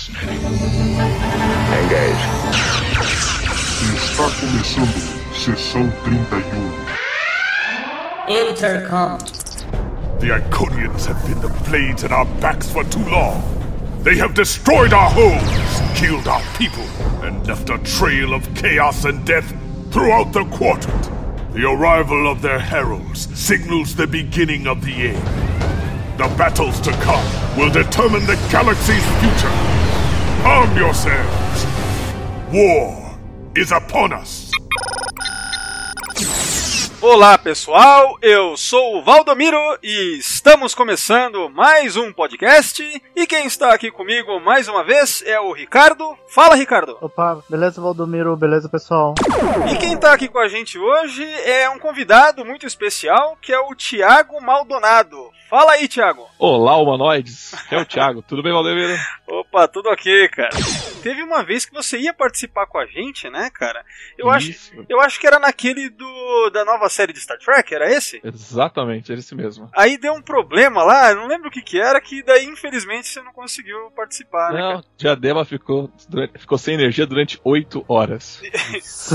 fascinating. Engage. Está começando sessão 31. Intercom. The Iconians have been the blades at our backs for too long. They have destroyed our homes, killed our people, and left a trail of chaos and death throughout the quadrant. The arrival of their heralds signals the beginning of the end. The battles to come will determine the galaxy's future. Arm yourselves. War is upon us. Olá pessoal, eu sou o Valdomiro e estamos começando mais um podcast. E quem está aqui comigo mais uma vez é o Ricardo. Fala, Ricardo! Opa, beleza, Valdomiro? Beleza, pessoal? E quem está aqui com a gente hoje é um convidado muito especial que é o Tiago Maldonado. Fala aí, Thiago. Olá, humanoides. É o Thiago. Tudo bem, Valdemiro? Opa, tudo ok, cara. Teve uma vez que você ia participar com a gente, né, cara? Eu acho, eu acho que era naquele do da nova série de Star Trek, era esse? Exatamente, era esse mesmo. Aí deu um problema lá, não lembro o que que era, que daí infelizmente você não conseguiu participar, né? Não, Diadema ficou, ficou sem energia durante 8 horas.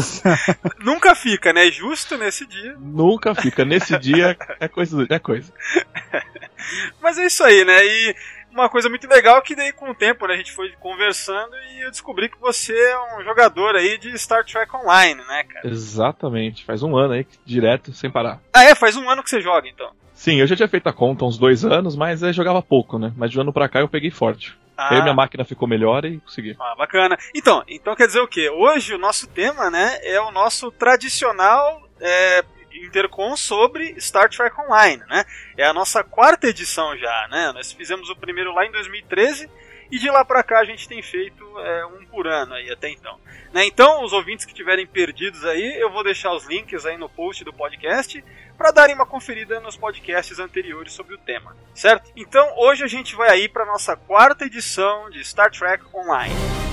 Nunca fica, né? Justo nesse dia. Nunca fica. Nesse dia é coisa. É coisa. Mas é isso aí, né? E uma coisa muito legal que daí com o tempo né, a gente foi conversando e eu descobri que você é um jogador aí de Star Trek Online, né, cara? Exatamente. Faz um ano aí, direto, sem parar. Ah, é? Faz um ano que você joga, então? Sim, eu já tinha feito a conta uns dois anos, mas eu jogava pouco, né? Mas de um ano pra cá eu peguei forte. Ah. Aí minha máquina ficou melhor e consegui. Ah, bacana. Então, então quer dizer o quê? Hoje o nosso tema, né, é o nosso tradicional é, Intercom sobre Star Trek Online, né? É a nossa quarta edição já, né? Nós fizemos o primeiro lá em 2013 e de lá para cá a gente tem feito é, um por ano aí até então. Né? Então, os ouvintes que tiverem perdidos aí, eu vou deixar os links aí no post do podcast para darem uma conferida nos podcasts anteriores sobre o tema, certo? Então, hoje a gente vai aí para nossa quarta edição de Star Trek Online.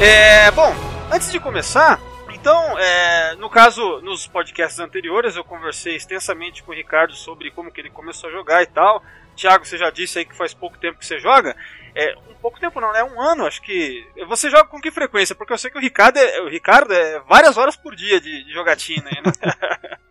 É, bom, antes de começar, então, é, no caso, nos podcasts anteriores eu conversei extensamente com o Ricardo sobre como que ele começou a jogar e tal. Tiago, você já disse aí que faz pouco tempo que você joga. É, um pouco tempo não, né? Um ano, acho que. Você joga com que frequência? Porque eu sei que o Ricardo é, o Ricardo é várias horas por dia de, de jogatina aí, né?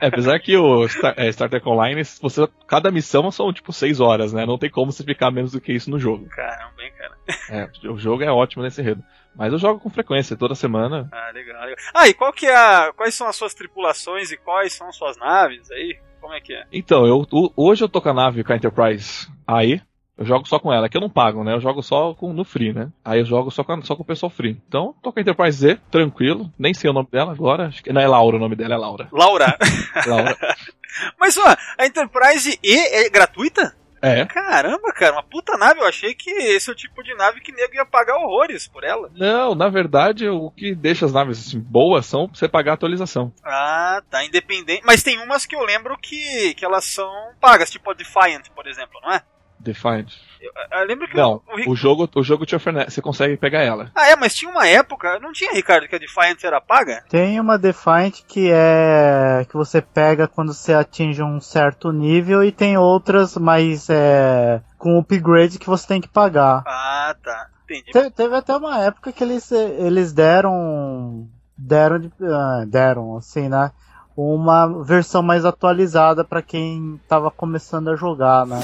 É, apesar que o Star, é, Star Trek Online, você, cada missão são tipo 6 horas, né? Não tem como você ficar menos do que isso no jogo. Caramba, hein, cara. É, o jogo é ótimo nesse enredo. Mas eu jogo com frequência, toda semana. Ah, legal, legal. Ah, e qual que é a, quais são as suas tripulações e quais são suas naves aí? Como é que é? Então, eu, hoje eu tô com a nave com a Enterprise aí. Eu jogo só com ela, que eu não pago, né? Eu jogo só com, no free, né? Aí eu jogo só com, só com o pessoal free. Então, tô com a Enterprise Z, tranquilo. Nem sei o nome dela agora. Acho que não é Laura o nome dela, é Laura. Laura. Laura. Mas, ó, a Enterprise E é gratuita? É. Caramba, cara, uma puta nave. Eu achei que esse é o tipo de nave que nego ia pagar horrores por ela. Não, na verdade, o que deixa as naves assim, boas são você pagar a atualização. Ah, tá, independente. Mas tem umas que eu lembro que, que elas são pagas, tipo a Defiant, por exemplo, não é? Defiant. Eu, eu lembro que não, o, o, o, jogo, o jogo te oferece, você consegue pegar ela. Ah, é, mas tinha uma época, não tinha, Ricardo, que a Defiant era paga? Tem uma Defiant que é que você pega quando você atinge um certo nível e tem outras mais é, com upgrade que você tem que pagar. Ah, tá. Entendi. Te, teve até uma época que eles, eles deram deram uh, deram assim, né? Uma versão mais atualizada para quem tava começando a jogar, né?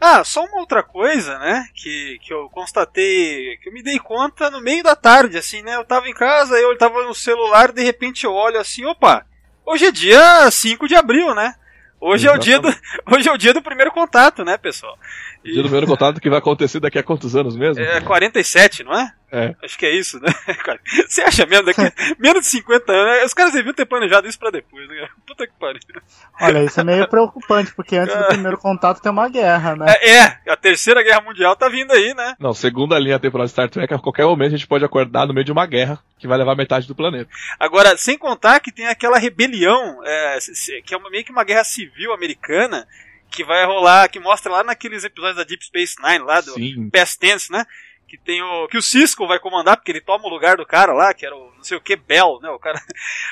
Ah, só uma outra coisa, né? Que, que eu constatei, que eu me dei conta no meio da tarde, assim, né? Eu tava em casa, eu tava no celular, de repente eu olho assim, opa, hoje é dia 5 de abril, né? Hoje é, o dia do, hoje é o dia do primeiro contato, né, pessoal? E... Dia do primeiro contato que vai acontecer daqui a quantos anos mesmo? É 47, não é? É. Acho que é isso, né? Você acha mesmo? Daqui menos de 50 anos. Os caras deviam ter planejado isso pra depois, né? Puta que pariu. Olha, isso é meio preocupante, porque antes do primeiro contato tem uma guerra, né? É, é, a terceira guerra mundial tá vindo aí, né? Não, segunda linha temporal de Star Trek, a qualquer momento a gente pode acordar no meio de uma guerra que vai levar metade do planeta. Agora, sem contar que tem aquela rebelião, é, que é meio que uma guerra civil americana, Que vai rolar, que mostra lá naqueles episódios da Deep Space Nine, lá do Sim. Past Tense, né? Que tem o. Que o Cisco vai comandar, porque ele toma o lugar do cara lá, que era o não sei o que, Bell, né? O cara.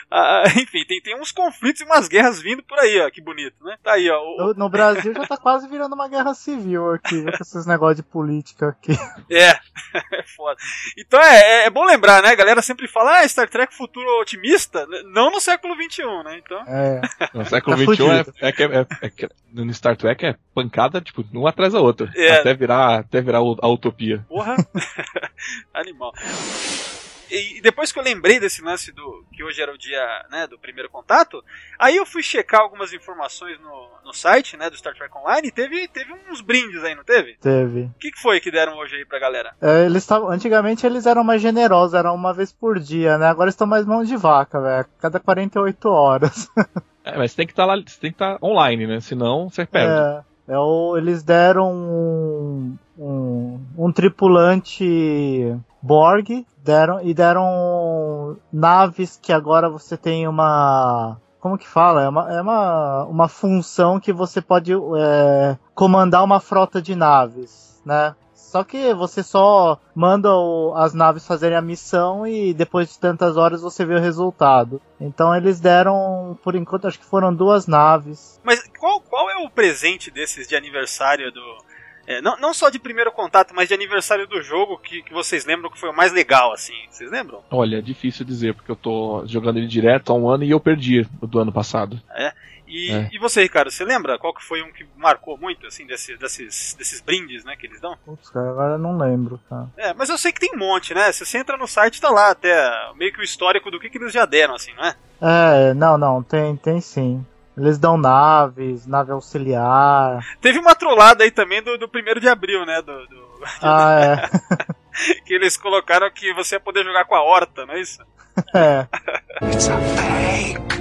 Ah, enfim, tem, tem uns conflitos e umas guerras vindo por aí, ó. Que bonito, né? Tá aí, ó. o- No, no Brasil já tá quase virando uma guerra civil aqui, com esses negócios de política aqui. É, é foda. Então é, é- é bom lembrar, né? A galera sempre fala, ah, Star Trek futuro otimista. Não no século XXI, né? Então. É, No século Tá XXI é, fudido. é que é, é que no Star Trek é pancada, tipo, uma atrás da outra. É. Até virar, até virar a utopia. Porra. Animal. E e depois que eu lembrei desse lance do que hoje era o dia né, do primeiro contato, aí eu fui checar algumas informações no, no site né, do Star Trek Online e teve, teve uns brindes aí, não teve? teve. O que, que foi que deram hoje aí pra galera? É, eles tavam, antigamente eles eram mais generosos, eram uma vez por dia, né? Agora estão mais mão de vaca, velho. Cada 48 horas. É, mas tem que estar lá, você tem que estar online, né? Senão você perde. É, é o- eles deram um, um, um tripulante Borg deram, e deram naves que agora você tem uma. Como que fala? É uma, é uma, uma função que você pode é, comandar uma frota de naves, né? Só que você só manda o- as naves fazerem a missão e depois de tantas horas você vê o resultado. Então eles deram, por enquanto, acho que foram duas naves. Mas qual, qual é o presente desses de aniversário do. é, não, não só de primeiro contato, mas de aniversário do jogo que, que vocês lembram que foi o mais legal, assim? Vocês lembram? Olha, é difícil dizer, porque eu tô jogando ele direto há um ano e eu perdi o do ano passado. E, É. e você, Ricardo, você lembra qual que foi um que marcou muito, assim, desse, desses, desses brindes, né, que eles dão? Putz, cara, agora eu não lembro, cara. É, mas eu sei que tem um monte, né? Se você entra no site, tá lá até meio que o histórico do que, que eles já deram, assim, não é? É, não, não, tem, tem sim. Eles dão naves, nave auxiliar. Teve uma trollada aí também do, do primeiro de abril, né? Do, do- Ah, é. que eles colocaram que você ia poder jogar com a horta, não é isso? é.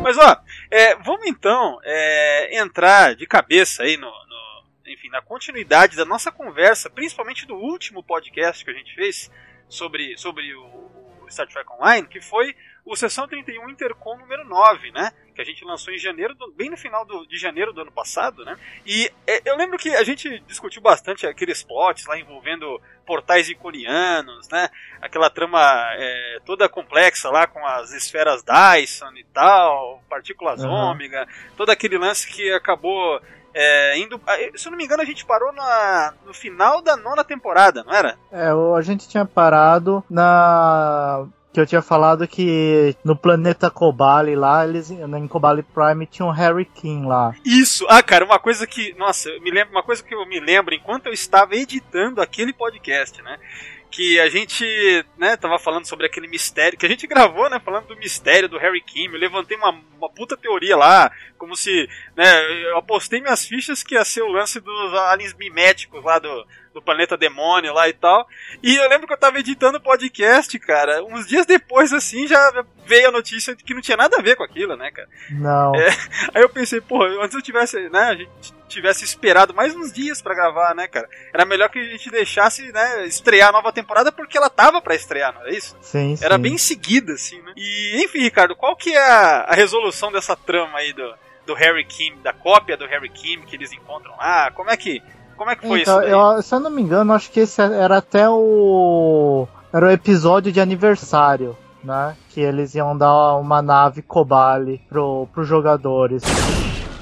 Mas ó, é, vamos então é, entrar de cabeça aí no, no- enfim, na continuidade da nossa conversa, principalmente do último podcast que a gente fez sobre, sobre o, o Star Trek Online, que foi o Sessão 31 Intercom número 9, né? Que a gente lançou em janeiro, do- bem no final do- de janeiro do ano passado, né? E é, eu lembro que a gente discutiu bastante aqueles plots lá envolvendo portais iconianos, né? Aquela trama é, toda complexa lá com as esferas Dyson e tal, partículas Uhum. ômega, todo aquele lance que acabou é, indo. Se eu não me engano, a gente parou na, no final da nona temporada, não era? É, a gente tinha parado na. Que eu tinha falado que no planeta Kobali lá, eles em Kobali Prime tinha um Harry King lá. Isso, ah, cara, uma coisa que. Nossa, me lembro, uma coisa que eu me lembro enquanto eu estava editando aquele podcast, né? Que a gente, né, tava falando sobre aquele mistério, que a gente gravou, né, falando do mistério do Harry Kim. Eu levantei uma, uma puta teoria lá, como se, né, eu apostei minhas fichas que ia ser o lance dos aliens miméticos lá do, do planeta demônio lá e tal. E eu lembro que eu tava editando o podcast, cara, uns dias depois, assim, já veio a notícia de que não tinha nada a ver com aquilo, né, cara. Não. É. Aí eu pensei, porra, antes eu tivesse, né, a gente tivesse esperado mais uns dias pra gravar, né, cara? Era melhor que a gente deixasse, né, estrear a nova temporada porque ela tava pra estrear, não é isso? Sim, Era sim. bem em seguida, assim, né? E, enfim, Ricardo, qual que é a, a resolução dessa trama aí do, do Harry Kim, da cópia do Harry Kim que eles encontram lá? Como é que, como é que foi Então, isso eu, se eu não me engano, acho que esse era até o. Era o episódio de aniversário, né? Que eles iam dar uma nave Kobali pro, pros jogadores.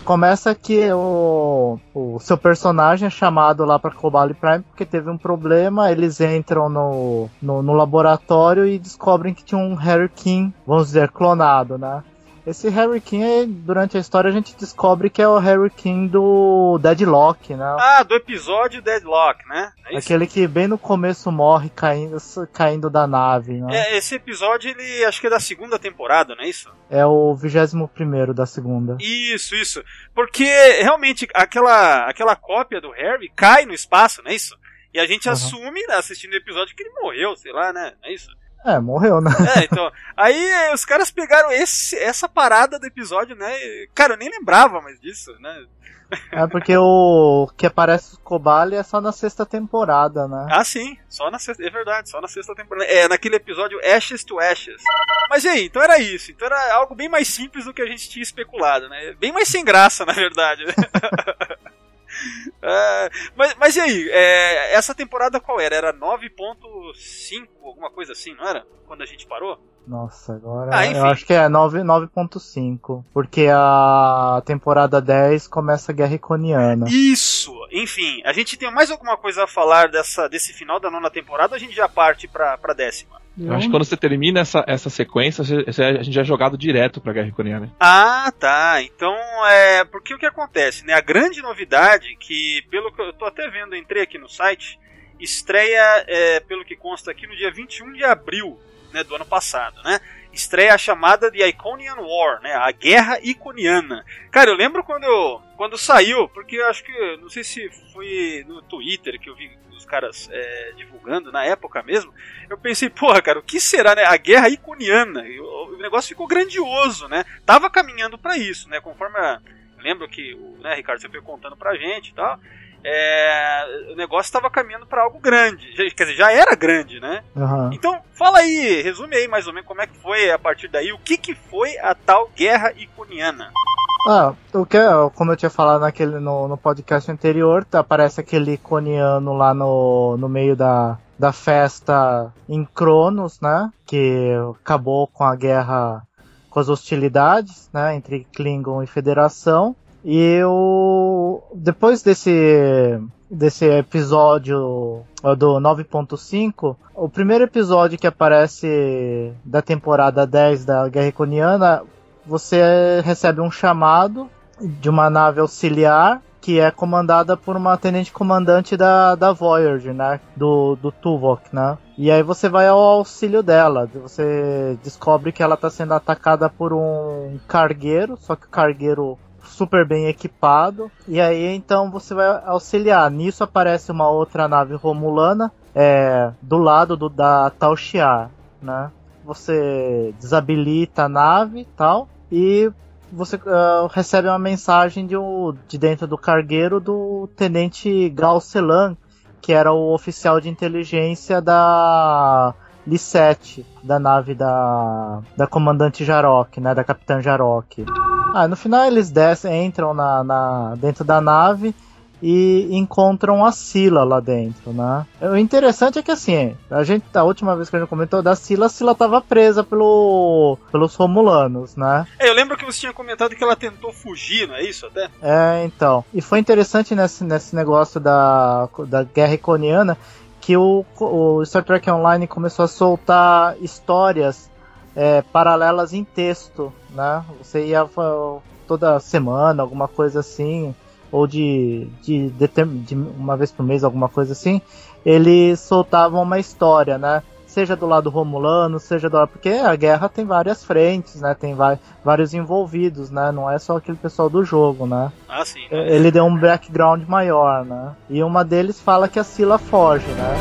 Começa que o, o seu personagem é chamado lá pra Kobali Prime porque teve um problema. Eles entram no, no, no laboratório e descobrem que tinha um Harry King, vamos dizer, clonado, né? Esse Harry King, durante a história, a gente descobre que é o Harry King do Deadlock, né? Ah, do episódio Deadlock, né? É? Aquele que bem no começo morre caindo, caindo da nave, né? É, esse episódio, ele acho que é da segunda temporada, não é isso? É, o 21 primeiro da segunda. Isso, isso. Porque realmente aquela, aquela cópia do Harry cai no espaço, não é isso? E a gente Uhum. assume, né, assistindo o episódio, que ele morreu, sei lá, né? Não é isso? É, morreu, né? É, então. Aí eh, os caras pegaram esse, essa parada do episódio, né? Cara, eu nem lembrava mais disso, né? É porque o que aparece o Kobali é só na sexta temporada, né? Ah, sim, só na sexta. É verdade, só na sexta temporada. É, naquele episódio Ashes to Ashes. Mas e aí, então era isso. Então era algo bem mais simples do que a gente tinha especulado, né? Bem mais sem graça, na verdade. É, mas, mas e aí? É, essa temporada qual era? Era 9.5, alguma coisa assim, não era? Quando a gente parou? Nossa, agora Ah, eu acho que é 9 9.5. Porque a temporada 10 começa a Guerra Iconiana. Isso! Enfim, a gente tem mais alguma coisa a falar dessa, desse final da nona temporada ou a gente já parte pra, pra décima? Eu acho que quando você termina essa, essa sequência, você- você- a gente já é jogado direto pra Guerra Iconiana. Ah, tá. Então, é. Porque o que acontece, né? A grande novidade, que pelo que eu tô até vendo, entrei aqui no site, estreia, é, pelo que consta aqui, no dia 21 de abril né, do ano passado, né? Estreia a chamada de Iconian War, né? A Guerra Iconiana. Cara, eu lembro quando, eu, quando saiu, porque eu acho que, não sei se foi no Twitter que eu vi os caras é, divulgando na época mesmo, eu pensei, porra, cara, o que será, né? A Guerra Iconiana. O, o negócio ficou grandioso, né? Tava caminhando pra isso, né? Conforme a, lembro que o né, Ricardo você foi contando pra gente e tal. é, o negócio estava caminhando pra algo grande. Já- Quer dizer, já era grande, né? Aham. Então, fala aí, resume aí mais ou menos como é que foi a partir daí, o que que foi a tal Guerra Iconiana. Ah, o que, como eu tinha falado naquele, no, no podcast anterior, tá, aparece aquele iconiano lá no, no meio da, da festa em Cronos, né? Que acabou com a guerra, com as hostilidades, né? Entre Klingon e Federação. E o, depois desse, desse episódio do 9.5, o primeiro episódio que aparece da temporada 10 da Guerra Iconiana você recebe um chamado de uma nave auxiliar que é comandada por uma tenente comandante da, da Voyager, né? Do, do Tuvok, né? E aí você vai ao auxílio dela. Você descobre que ela está sendo atacada por um cargueiro, só que o cargueiro super bem equipado. E aí então você vai auxiliar. Nisso aparece uma outra nave romulana é, do lado do, da Tal Shiar, né? Você desabilita a nave e tal. E você ah, recebe uma mensagem de, um- de dentro do cargueiro do tenente Gal Selan, que era o oficial de inteligência da Lissette, da nave da, da comandante Jarok, né, da capitã Jarok. Ah, no final eles descem, entram na, na- dentro da nave e encontram a Sila lá dentro, né? O interessante é que assim, a gente, a última vez que a gente comentou da Sila, a Sila tava presa pelo, pelos Romulanos, né? É, eu lembro que você tinha comentado que ela tentou fugir, não é isso até? É, então. E foi interessante nesse, nesse negócio da, da Guerra Iconiana que o, o Star Trek Online começou a soltar histórias é, paralelas em texto, né? Você ia toda semana, alguma coisa assim, ou de, de, determ- de uma vez por mês, alguma coisa assim, eles soltavam uma história, né? Seja do lado romulano, seja do lado. Porque a guerra tem várias frentes, né? Tem vários envolvidos, né? Não é só aquele pessoal do jogo, né? Ah, sim. né? Ele deu um background maior, né? E uma deles fala que a Sila foge, né?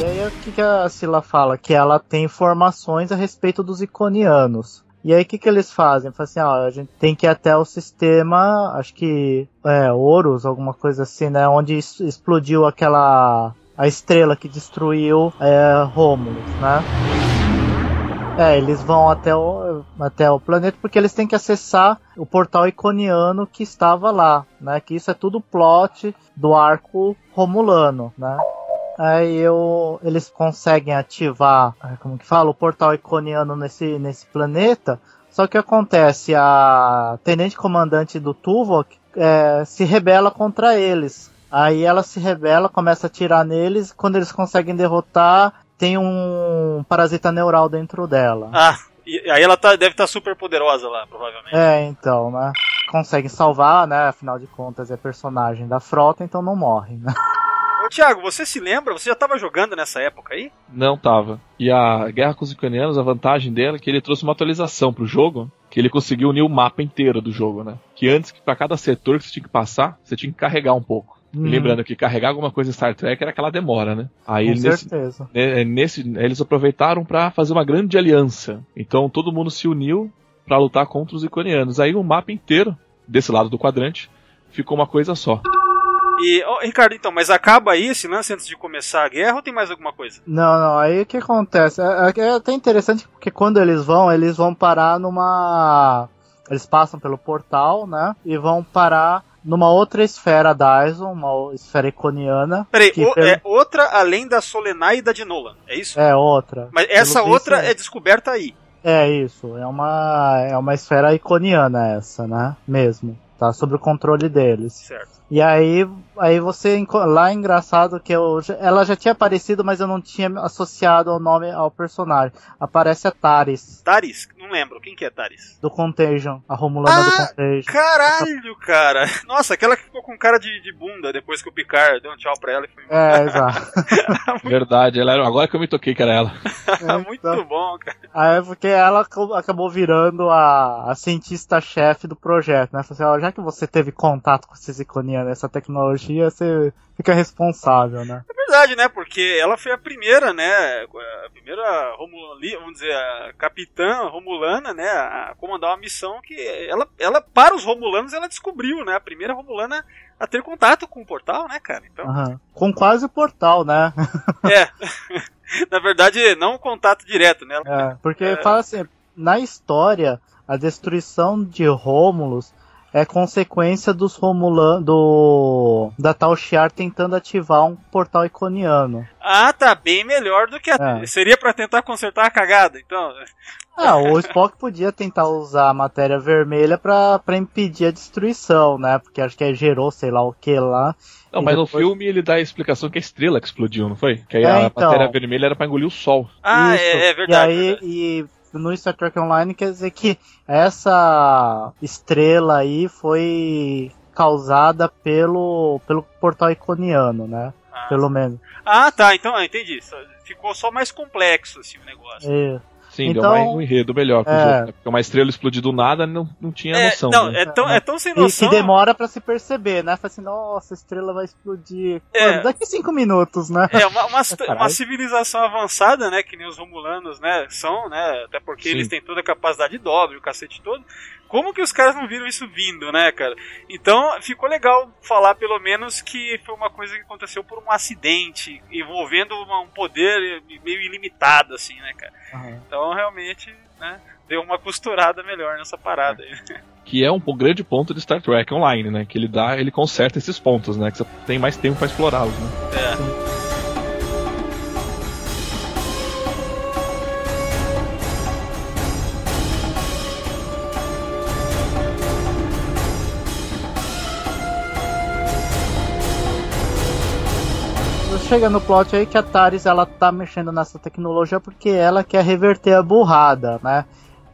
E aí o que, que a Sila fala? Que ela tem informações a respeito dos iconianos. E aí o que, que eles fazem? Falam assim, ó, a gente tem que ir até o sistema, acho que é, Horus, alguma coisa assim, né? Onde explodiu aquela. a estrela que destruiu é, Romulus, né? É, eles vão até o, até o planeta porque eles têm que acessar o portal iconiano que estava lá, né? Que isso é tudo plot do arco romulano, né? Aí eu, eles conseguem ativar, como que fala, o portal iconiano nesse, nesse planeta. Só que acontece, a tenente comandante do Tuvok é, se rebela contra eles. Aí ela se rebela, começa a atirar neles. Quando eles conseguem derrotar, tem um parasita neural dentro dela. Ah, e aí ela tá, deve estar super poderosa lá, provavelmente. É, então, né? Conseguem salvar, né? Afinal de contas é personagem da frota, então não morre, né? Ô, Thiago, você se lembra? Você já tava jogando nessa época aí? Não tava. E a Guerra com os Iconianos, a vantagem dela é que ele trouxe uma atualização pro jogo, que ele conseguiu unir o mapa inteiro do jogo, né? Que antes, pra cada setor que você tinha que passar, você tinha que carregar um pouco. Hum, lembrando que carregar alguma coisa em Star Trek era aquela demora, né? Aí com nesse, certeza. né, nesse, eles aproveitaram pra fazer uma grande aliança. Então todo mundo se uniu pra lutar contra os Iconianos. Aí o mapa inteiro, desse lado do quadrante, ficou uma coisa só. E, ô, Ricardo, então, mas acaba aí esse lance antes de começar a guerra ou tem mais alguma coisa? Não, não, aí o que acontece? É, é até interessante porque quando eles vão, eles vão parar numa. Eles passam pelo portal, né? E vão parar numa outra esfera da Ison, uma esfera iconiana. Peraí, o- pelo- é outra além da Solenai e da de Nolan, é isso? É outra. Mas essa Pelo outra visto, é descoberta aí. É isso, é uma é uma esfera iconiana essa, né? Mesmo. Tá sob o controle deles. Certo. E aí, aí você lá é engraçado que eu, ela já tinha aparecido, mas eu não tinha associado o nome ao personagem. Aparece a Taris Taris, não lembro. Quem que é Taris? do Contagion, a Romulana do Ah, Contagion. Caralho, cara. Nossa, aquela que ficou com cara de, de bunda depois que o Picard deu um tchau pra ela e foi embora. É, exato. Verdade, ela era, agora que eu me toquei que era ela. Muito Então, bom, cara. aí porque ela ac- acabou virando a, a cientista-chefe do projeto, né? Assim, ó, já que você teve contato com esses iconianos, essa tecnologia, você fica responsável, né? É verdade, né? Porque ela foi a primeira, né? A primeira Romulani, vamos dizer, a capitã Romulana, né? A comandar uma missão que ela, ela para os Romulanos, ela descobriu, né? A primeira Romulana a ter contato com o portal, né, cara? Então, Aham. Com quase o portal, né? é. Na verdade, não um contato direto, né? É, porque fala assim, na história, a destruição de Rômulus é consequência dos Romulan do da Tal Shiar tentando ativar um portal iconiano. Ah, tá bem melhor do que a... É. Seria pra tentar consertar a cagada, então. Ah, o Spock podia tentar usar a matéria vermelha pra pra impedir a destruição, né? Porque acho que gerou, sei lá o que lá. Não, mas no depois- filme ele dá a explicação que a estrela que explodiu, não foi? Que aí É, a então. matéria vermelha era pra engolir o sol. Ah, Isso. é, é verdade. E aí, verdade. e no Star Trek Online quer dizer que essa estrela aí foi causada pelo, pelo portal iconiano, né? Ah. Pelo menos. Ah, tá, então, entendi. Ficou só mais complexo, assim, o negócio. É. Sim, deu Então- mais um enredo melhor pro É. jogo. né? Porque uma estrela explodir do nada não, não tinha É, noção. não, né? é tão, é tão sem E que noção. demora pra se perceber, né? Fala assim, nossa, a estrela vai explodir. É. Mano, daqui cinco minutos, né? É, uma, uma, uma civilização avançada, né? Que nem os Romulanos, né? São, né? Até porque Sim. eles têm toda a capacidade de dobre, o cacete todo. Como que os caras não viram isso vindo, né, cara? Então, ficou legal falar, pelo menos, que foi uma coisa que aconteceu por um acidente, envolvendo uma- um poder meio ilimitado, assim, né, cara? Aham. Então, realmente, né? Deu uma costurada melhor nessa parada aí. Que é um grande ponto de Star Trek Online, né? Que ele dá, ele conserta esses pontos, né? Que você tem mais tempo pra explorá-los, né? É. Chega no plot aí que a Taris ela tá mexendo nessa tecnologia porque ela quer reverter a burrada, né?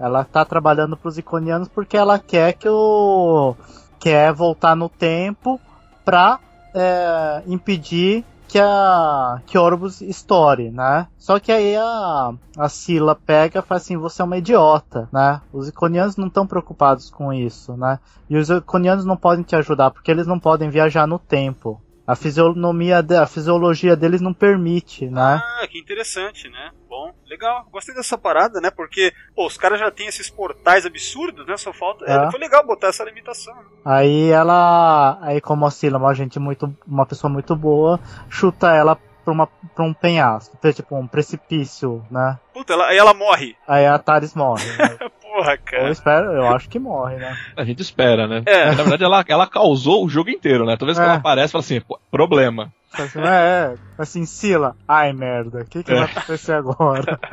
Ela tá trabalhando pros iconianos porque ela quer que o quer voltar no tempo pra é, impedir que a que Orbus estoure, né? Só que aí a a Sila pega e fala assim, você é uma idiota, né? Os iconianos não estão preocupados com isso, né? E os iconianos não podem te ajudar porque eles não podem viajar no tempo. A fisionomia, a fisiologia deles não permite, né? Ah, que interessante, né? Bom, legal. Gostei dessa parada, né? Porque, pô, os caras já têm esses portais absurdos, né? Só falta. é, É. foi legal botar essa limitação. né? Aí ela, aí como a Sila, é uma gente muito, uma pessoa muito boa, chuta ela pra, uma, pra um penhasco, tipo um precipício, né? Puta, ela, aí ela morre. Aí a Taris morre. né? Porra, eu cara. espero, eu acho que morre, né? A gente espera, né? É. Na verdade, ela, ela causou o jogo inteiro, né? Toda vez que É. ela aparece, fala assim, "Pô, problema. Assim, é, é, assim, Sila, ai merda, o que, que É. vai acontecer agora?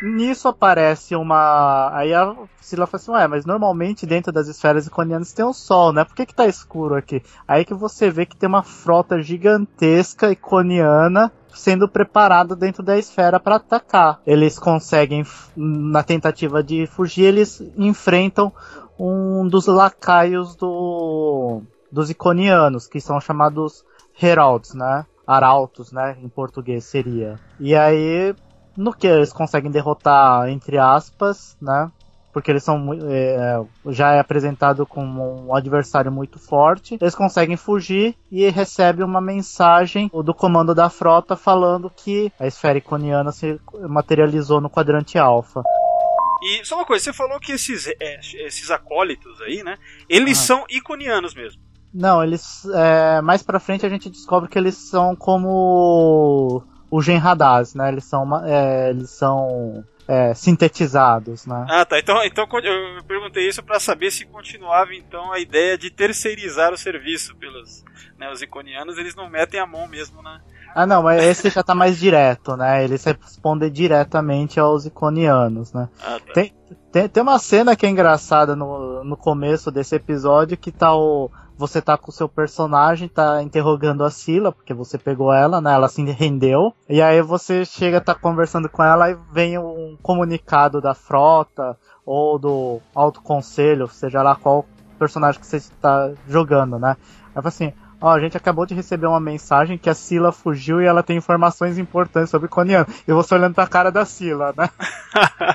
Nisso aparece uma. Aí a Sila fala assim, ué, mas normalmente dentro das esferas iconianas tem o sol, né? Por que, que tá escuro aqui? Aí que você vê que tem uma frota gigantesca iconiana sendo preparada dentro da esfera para atacar. Eles conseguem, na tentativa de fugir, eles enfrentam um dos lacaios do, dos iconianos, que são chamados heralds, né? Arautos, né? Em português seria. E aí, no que eles conseguem derrotar, entre aspas, né? Porque eles são mui- é, já é apresentado como um adversário muito forte. Eles conseguem fugir e recebem uma mensagem do comando da frota falando que a esfera iconiana se materializou no quadrante alfa. E só uma coisa, você falou que esses, é, esses acólitos aí, né? Eles Ah. são iconianos mesmo. Não, eles. é, mais pra frente a gente descobre que eles são como o Gen Radaz, né? Eles são. é, eles são é, sintetizados, né? Ah, tá. Então, então eu perguntei isso para saber se continuava então a ideia de terceirizar o serviço pelos né, os iconianos, eles não metem a mão mesmo, né? Ah, não, mas esse já tá mais direto, né? Eles respondem diretamente aos iconianos, né? Ah, tá. Tem, tem, tem uma cena que é engraçada no, no começo desse episódio que tá o. Você tá com o seu personagem, tá interrogando a Sila, porque você pegou ela, né? Ela se rendeu. E aí você chega, tá conversando com ela e vem um comunicado da frota ou do alto conselho, seja lá qual personagem que você está jogando, né? Aí assim, ó, a gente acabou de receber uma mensagem que a Sila fugiu e ela tem informações importantes sobre Coniano. E você olhando pra cara da Sila, né?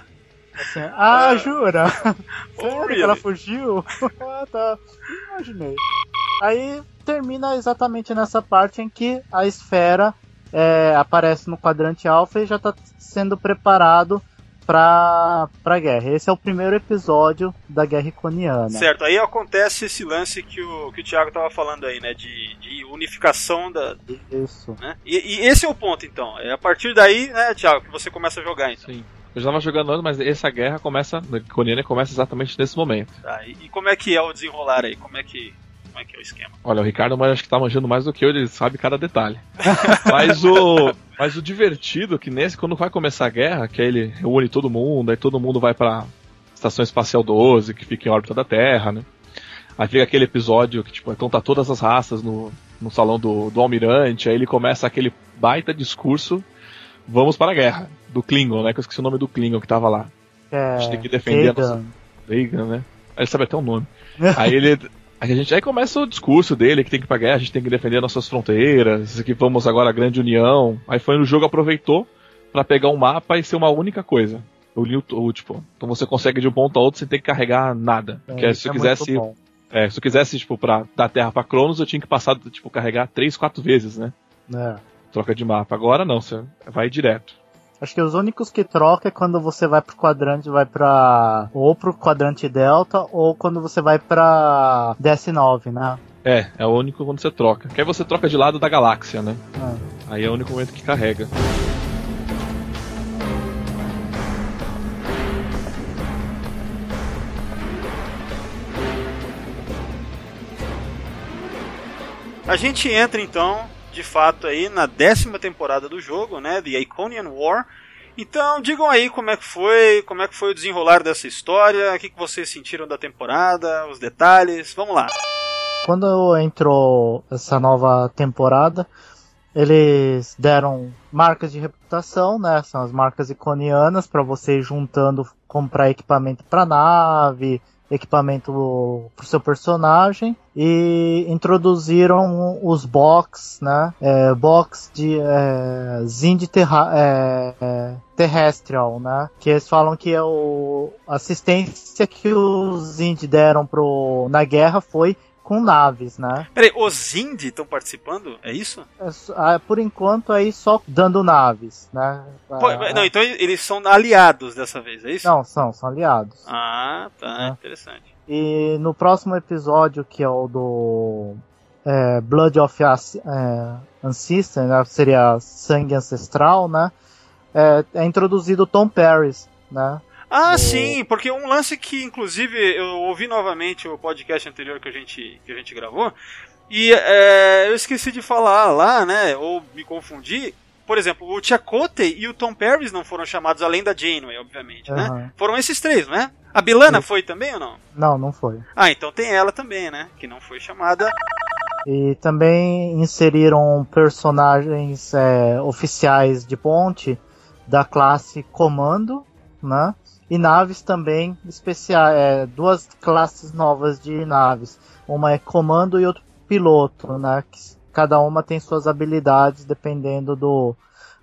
Assim, ah, jura? Sério que ela fugiu? ah, tá. Imaginei. Aí termina exatamente nessa parte em que a esfera é, aparece no quadrante alfa e já está sendo preparado pra, pra guerra. Esse é o primeiro episódio da Guerra Iconiana. Certo, aí acontece esse lance que o, que o Thiago tava falando aí, né? De, de unificação da. Isso. Né? E, e esse é o ponto, então. É a partir daí, né, Thiago, que você começa a jogar, então. Sim. Eu já estava jogando antes, mas essa guerra começa, na Iconiana começa exatamente nesse momento. Tá, e, e como é que é o desenrolar aí? Como é que, como é que é o esquema? Olha, o Ricardo mas acho que tá manjando mais do que eu, ele sabe cada detalhe. mas o mas o divertido é que nesse quando vai começar a guerra, que aí ele reúne todo mundo, aí todo mundo vai para estação espacial 12, que fica em órbita da Terra, né? Aí fica aquele episódio que tipo, então tá todas as raças no, no salão do, do almirante, aí ele começa aquele baita discurso, vamos para a guerra, do Klingon, né? Que eu esqueci o nome do Klingon que tava lá. É, A gente tem que defender a Kagan. nossa. Reagan, né? Aí ele sabe até o nome. Aí ele. Aí, a gente, aí começa o discurso dele que tem que ir pra guerra, a gente tem que defender nossas fronteiras, que vamos agora à grande união. Aí foi no jogo aproveitou pra pegar um mapa e ser uma única coisa. O, New- o tipo, então você consegue de um ponto a outro sem ter que carregar nada. Porque isso se eu é quisesse, é, se eu quisesse tipo pra da Terra pra Cronos, eu tinha que passar tipo carregar três, quatro vezes, né? É. Troca de mapa. Agora não, você vai direto. Acho que os únicos que troca é quando você vai pro quadrante, vai pra. ou pro quadrante Delta, ou quando você vai pra DS9, né? É, é o único quando você troca. Que aí você troca de lado da galáxia, né? É. Aí é o único momento que carrega. A gente entra então, de fato, aí na décima temporada do jogo, né? The Iconian War. Então, digam aí como é que foi, como é que foi o desenrolar dessa história, o que, que vocês sentiram da temporada, os detalhes. Vamos lá. Quando entrou essa nova temporada, eles deram marcas de reputação, né? São as marcas iconianas para você ir juntando, comprar equipamento para nave, equipamento pro seu personagem e introduziram os box, né? É, box de é, Zind terra, é, é, Terrestrial, né? Que eles falam que é o a assistência que os Zind deram pro, na guerra foi com naves, né? Peraí, os Indy estão participando? É isso? É ah, por enquanto aí só dando naves, né? Pô, Ah, não, então eles são aliados dessa vez, é isso? não, são, são aliados. Ah, tá, Ah. interessante. E no próximo episódio, que é o do é, Blood of é, Ancestor, né, seria Sangue Ancestral, né? É, é introduzido Tom Paris, né? Ah, O- sim, porque um lance que, inclusive, eu ouvi novamente o podcast anterior que a gente, que a gente gravou, e é, eu esqueci de falar lá, né, ou me confundi. Por exemplo, o Chakotay e o Tom Paris não foram chamados além da Janeway, obviamente, né? Aham. Foram esses três, né? A Belana Sim. foi também ou não? Não, não foi. Ah, então tem ela também, né? Que não foi chamada. E também inseriram personagens é, oficiais de ponte da classe Comando, né? E naves também especiais, é, duas classes novas de naves. Uma é Comando e outra Piloto, né? Que cada uma tem suas habilidades dependendo do,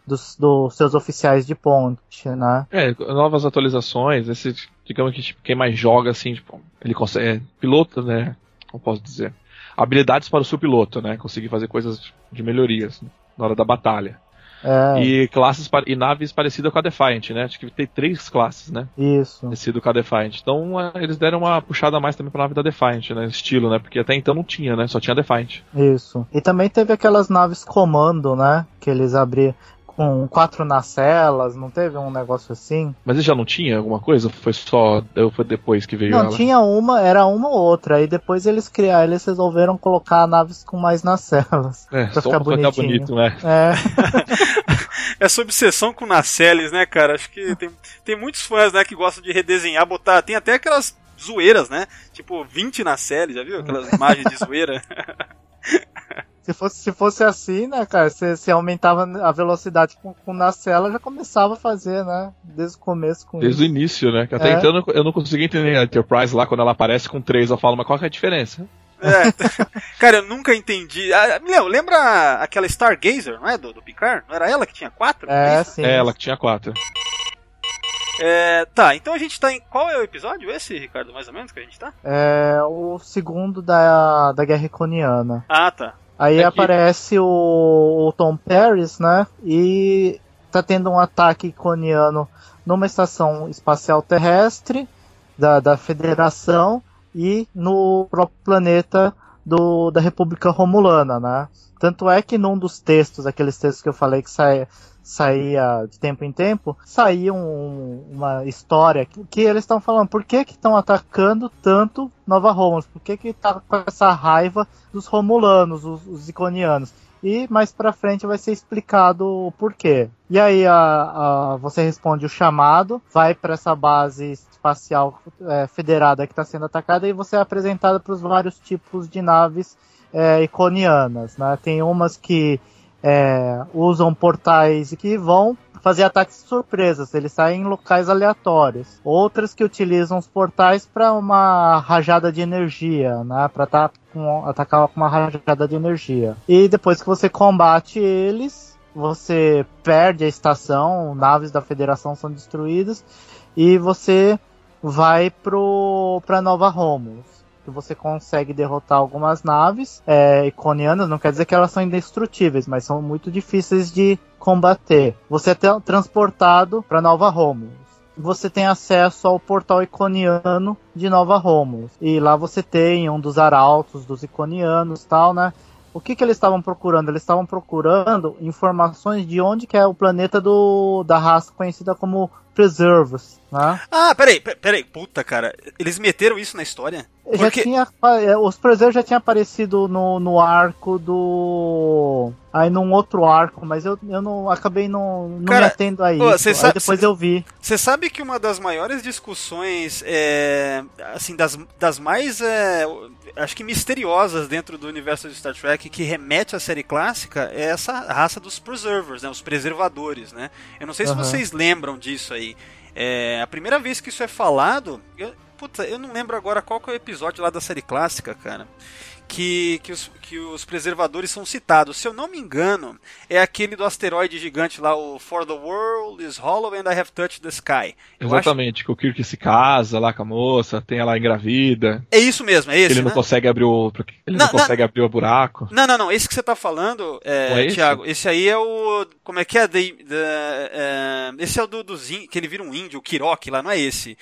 dos, dos seus oficiais de ponte, né? É, novas atualizações, esse, digamos que tipo, quem mais joga assim, tipo, ele consegue. É, piloto, né? Como posso dizer? Habilidades para o seu piloto, né? Conseguir fazer coisas de melhorias né, na hora da batalha. É, E classes e naves parecidas com a Defiant, né? Acho que tem três classes, né? isso. Parecido com a Defiant. Então é, eles deram uma puxada a mais também pra nave da Defiant, né? Estilo, né? Porque até então não tinha, né? Só tinha a Defiant. Isso. E também teve aquelas naves comando, né? Que eles abriram. Com quatro nacelas, não teve um negócio assim? Mas ele já não tinha alguma coisa? Foi só. Foi depois que veio Não, ela? tinha uma, era uma ou outra, aí depois eles criaram, eles resolveram colocar naves com mais nacelas. É, pra só ficar pra ficar bonitinho. bonito, né? É, Essa obsessão com Nacelles, né, cara? Acho que tem, tem muitos fãs, né, que gostam de redesenhar, botar. Tem até aquelas zoeiras, né? Tipo, 20 Nacelles, já viu? Aquelas imagens de zoeira. se fosse, se fosse assim, né, cara, você, você aumentava a velocidade com, com nacela, já começava a fazer, né? Desde o começo com Desde o isso. início, né? Que até É. então eu não, eu não consegui entender a Enterprise lá quando ela aparece com três. Eu falo, mas qual que é a diferença? É. Cara, eu nunca entendi. Ah, Léo, lembra aquela Stargazer, não é? Do, do Picard? Não era ela que tinha quatro? É, Isso? sim. É ela que tinha quatro. É, tá, então a gente tá em. Qual é o episódio esse, Ricardo, mais ou menos, que a gente tá? É o segundo da, da Guerra Iconiana. Ah, tá. Aí Aqui. aparece o, o Tom Paris, né? E tá tendo um ataque iconiano numa estação espacial terrestre da, da Federação e no próprio planeta do, da República Romulana, né? Tanto é que num dos textos, aqueles textos que eu falei que saia, saía de tempo em tempo, saía um- uma história que, que eles estão falando por que que estão atacando tanto Nova Romulus, por que que tá com essa raiva dos Romulanos, os, os Iconianos. E mais pra frente vai ser explicado o porquê. E aí a, a- você responde o chamado, vai para essa base espacial é, federada que está sendo atacada e você é apresentado para os vários tipos de naves é, iconianas. Né? Tem umas que é, usam portais que vão fazer ataques surpresas, eles saem em locais aleatórios. Outras que utilizam os portais para uma rajada de energia, né? Para atacar com uma rajada de energia. E depois que você combate eles, você perde a estação, naves da Federação são destruídas e você vai pro para Nova Romulus. Que você consegue derrotar algumas naves é, iconianas, não quer dizer que elas são indestrutíveis, mas são muito difíceis de combater. Você é tra- transportado para Nova Romulus. Você tem acesso ao portal iconiano de Nova Romulus. E lá você tem um dos arautos dos iconianos tal, né? O que, que eles estavam procurando? Eles estavam procurando informações de onde que é o planeta do, da raça conhecida como Preservers, né? Ah, peraí, pe- peraí. Puta, cara. Eles meteram isso na história? Já Porque- tinha, é, os Preservers já tinha aparecido no, no arco do... Aí num outro arco, mas eu, eu não acabei não, não Cara, me atendo a isso. Aí sabe- depois cê- eu vi. Você sabe que uma das maiores discussões, é, assim, das, das mais, é, acho que misteriosas dentro do universo de Star Trek, que remete à série clássica, é essa raça dos Preservers, né, os preservadores, né? Eu não sei se vocês lembram disso aí. É, a primeira vez que isso é falado, eu, puta, eu não lembro agora qual que é o episódio lá da série clássica, cara. Que, que, os, que os preservadores são citados. Se eu não me engano, é aquele do asteroide gigante lá, o For the World is Hollow and I Have Touched the Sky. Eu acho- Exatamente, que o Kirk se casa lá com a moça, tem ela engravida. É isso mesmo, é esse, ele não né? consegue abrir o. Ele Não, não, não. consegue abrir o buraco. Não, não, não. Esse que você tá falando, é, Não é esse? Thiago, esse aí é o. Como é que é? The- the- é, esse é o do, dos ín- que ele vira um índio, o Kirok lá, não é esse.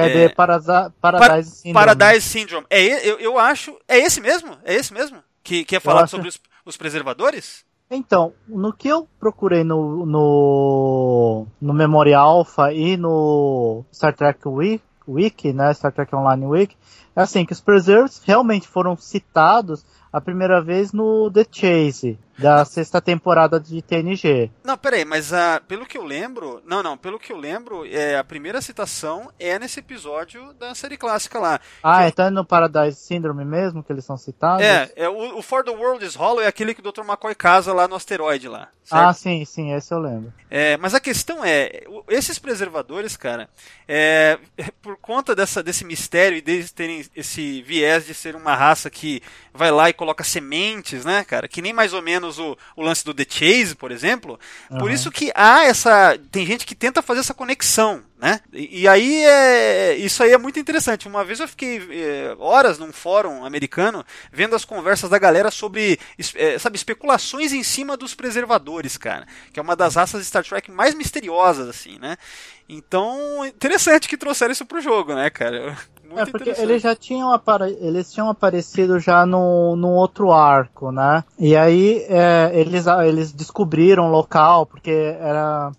É, É. Parasa- Paradise Syndrome. Paradise Syndrome. É, eu, eu acho. É esse mesmo? É esse mesmo? Que, que é falado acho- sobre os, os preservadores? Então, no que eu procurei no, no, no Memória Alpha e no Star Trek Wiki, Wiki, né, Star Trek Online Wiki, é assim, que os Preserves realmente foram citados a primeira vez no The Chase, da sexta temporada de TNG. Não, peraí, mas ah, pelo que eu lembro. Não, não, pelo que eu lembro, é, a primeira citação é nesse episódio da série clássica lá. Ah, então é no Paradise Syndrome mesmo que eles são citados? É, é o, o For the World is Hollow é aquele que o Dr. McCoy casa lá no asteroide lá. certo? Ah, sim, sim, esse eu lembro. É, mas a questão é, esses preservadores, cara, é, por conta dessa, desse mistério e deles terem esse viés de ser uma raça que vai lá e coloca sementes, né, cara, que nem mais ou menos o, o lance do The Chase, por exemplo, por Aham. isso que há essa, tem gente que tenta fazer essa conexão, né, e, e aí é, isso aí é muito interessante. Uma vez eu fiquei é, horas num fórum americano vendo as conversas da galera sobre, é, sabe, especulações em cima dos preservadores, cara, que é uma das raças de Star Trek mais misteriosas, assim, né? Então, interessante que trouxeram isso pro jogo, né, cara? Muito É porque eles já tinham, eles tinham aparecido já no, no outro arco, né? E aí é, eles, eles descobriram o local, porque era.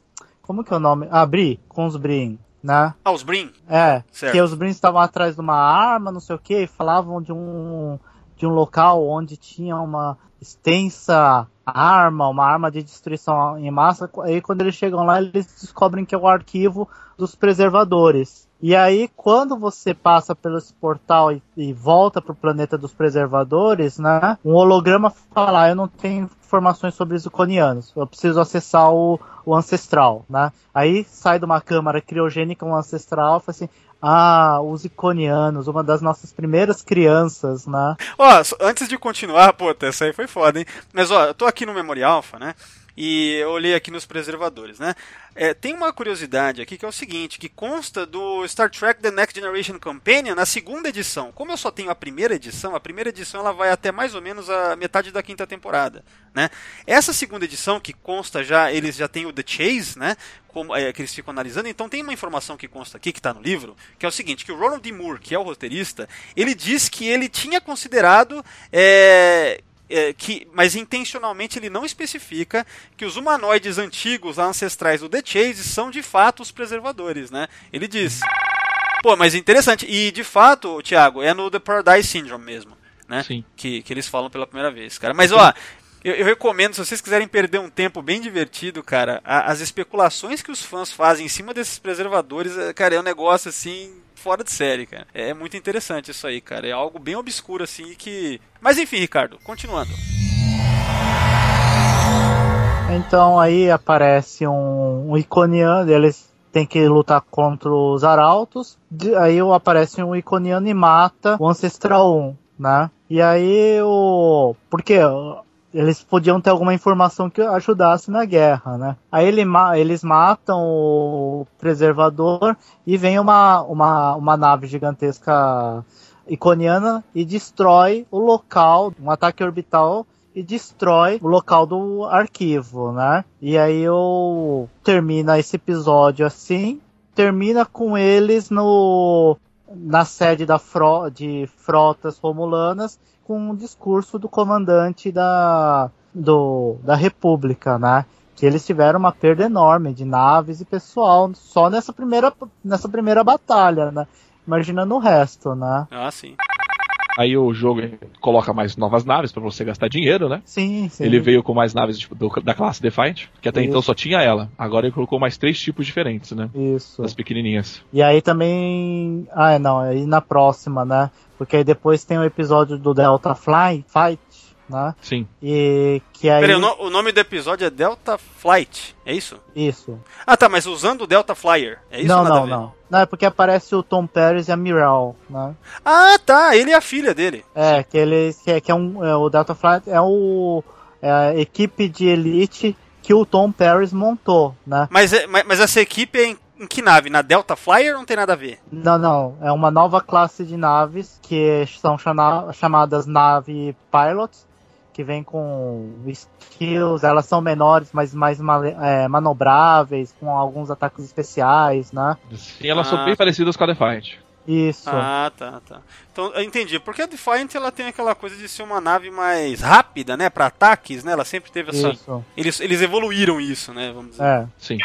Como que é o nome? Ah, Bri, com os Brin, né? Ah, os Brin. É, Certo. que os Brins estavam atrás de uma arma, não sei o que, e falavam de um, de um local onde tinha uma extensa arma, uma arma de destruição em massa. Aí quando eles chegam lá, eles descobrem que é o arquivo dos preservadores. E aí, quando você passa pelo esse portal e, e volta pro planeta dos preservadores, né? Um holograma fala, ah, eu não tenho informações sobre os iconianos. Eu preciso acessar o, o ancestral, né? Aí sai de uma câmara criogênica um ancestral fala assim, ah, os iconianos, uma das nossas primeiras crianças, né? Ó, antes de continuar, pô, essa aí foi foda, hein? Mas ó, eu tô aqui no Memory Alpha, né? E eu olhei aqui nos preservadores, né? É, tem uma curiosidade aqui que é o seguinte, que consta do Star Trek The Next Generation Companion na segunda edição. Como eu só tenho a primeira edição, a primeira edição ela vai até mais ou menos a metade da quinta temporada, né? Essa segunda edição que consta já, eles já têm o The Chase, né? Como, é, que eles ficam analisando. Então tem uma informação que consta aqui, que está no livro, que é o seguinte, que o Ronald D. Moore, que é o roteirista, ele diz que ele tinha considerado é, é, que, mas intencionalmente ele não especifica que os humanoides antigos, ancestrais do The Chase, são de fato os preservadores, né? Ele diz. Pô, mas interessante. E de fato, Thiago, é no The Paradise Syndrome mesmo, né? Sim. Que, que eles falam pela primeira vez, cara. Mas ó, eu, eu recomendo, se vocês quiserem perder um tempo bem divertido, cara, a- as especulações que os fãs fazem em cima desses preservadores, é, cara, é um negócio assim. Fora de série, cara. É muito interessante isso aí, cara. É algo bem obscuro, assim, que. Mas enfim, Ricardo, continuando. Então aí aparece um, um iconiano, eles têm que lutar contra os arautos. De- Aí aparece um iconiano e mata o Ancestral 1, né? E aí o. Porque eles podiam ter alguma informação que ajudasse na guerra, né? Aí ele eles matam o preservador e vem uma, uma, uma nave gigantesca iconiana e destrói o local, um ataque orbital e destrói o local do arquivo, né? E aí eu termina esse episódio assim, termina com eles no na sede da fro, de frotas romulanas com um discurso do comandante da do, da República, né? Que eles tiveram uma perda enorme de naves e pessoal só nessa primeira nessa primeira batalha, né? Imaginando o resto, né? Ah, sim. Aí o jogo coloca mais novas naves pra você gastar dinheiro, né? Sim, sim. Ele veio com mais naves tipo, do- da classe Defiant, que até Isso. então só tinha ela. Agora ele colocou mais três tipos diferentes, né? Isso. Das pequenininhas. E aí também. Ah, é, não, aí na próxima, né? Porque aí depois tem o episódio do Delta Fly, Fight, né? Sim. E que aí. Peraí, o, no- o nome do episódio é Delta Flight, é isso? Isso. Ah, tá, mas usando o Delta Flyer, é isso não, não, não. Não, é porque aparece o Tom Paris e a Miral, né? Ah, tá, ele é a filha dele. É, que ele que é, que é um. é, o Delta Flight é o. É a equipe de elite que o Tom Paris montou, né? Mas, é- mas, mas essa equipe é em, em que nave? Na Delta Flyer ou não tem nada a ver? Não, não. É uma nova classe de naves que são chama- chamadas nave pilots, que vem com skills. Elas são menores, mas mais male- é, manobráveis, com alguns ataques especiais, né? Sim, elas Ah. são bem parecidas com a Defiant. Isso. Ah, tá, tá. Então, eu entendi. Porque a Defiant, ela tem aquela coisa de ser uma nave mais rápida, né? Pra ataques, né? Ela sempre teve essa... Isso. Eles, eles evoluíram isso, né? Vamos dizer. É. Sim.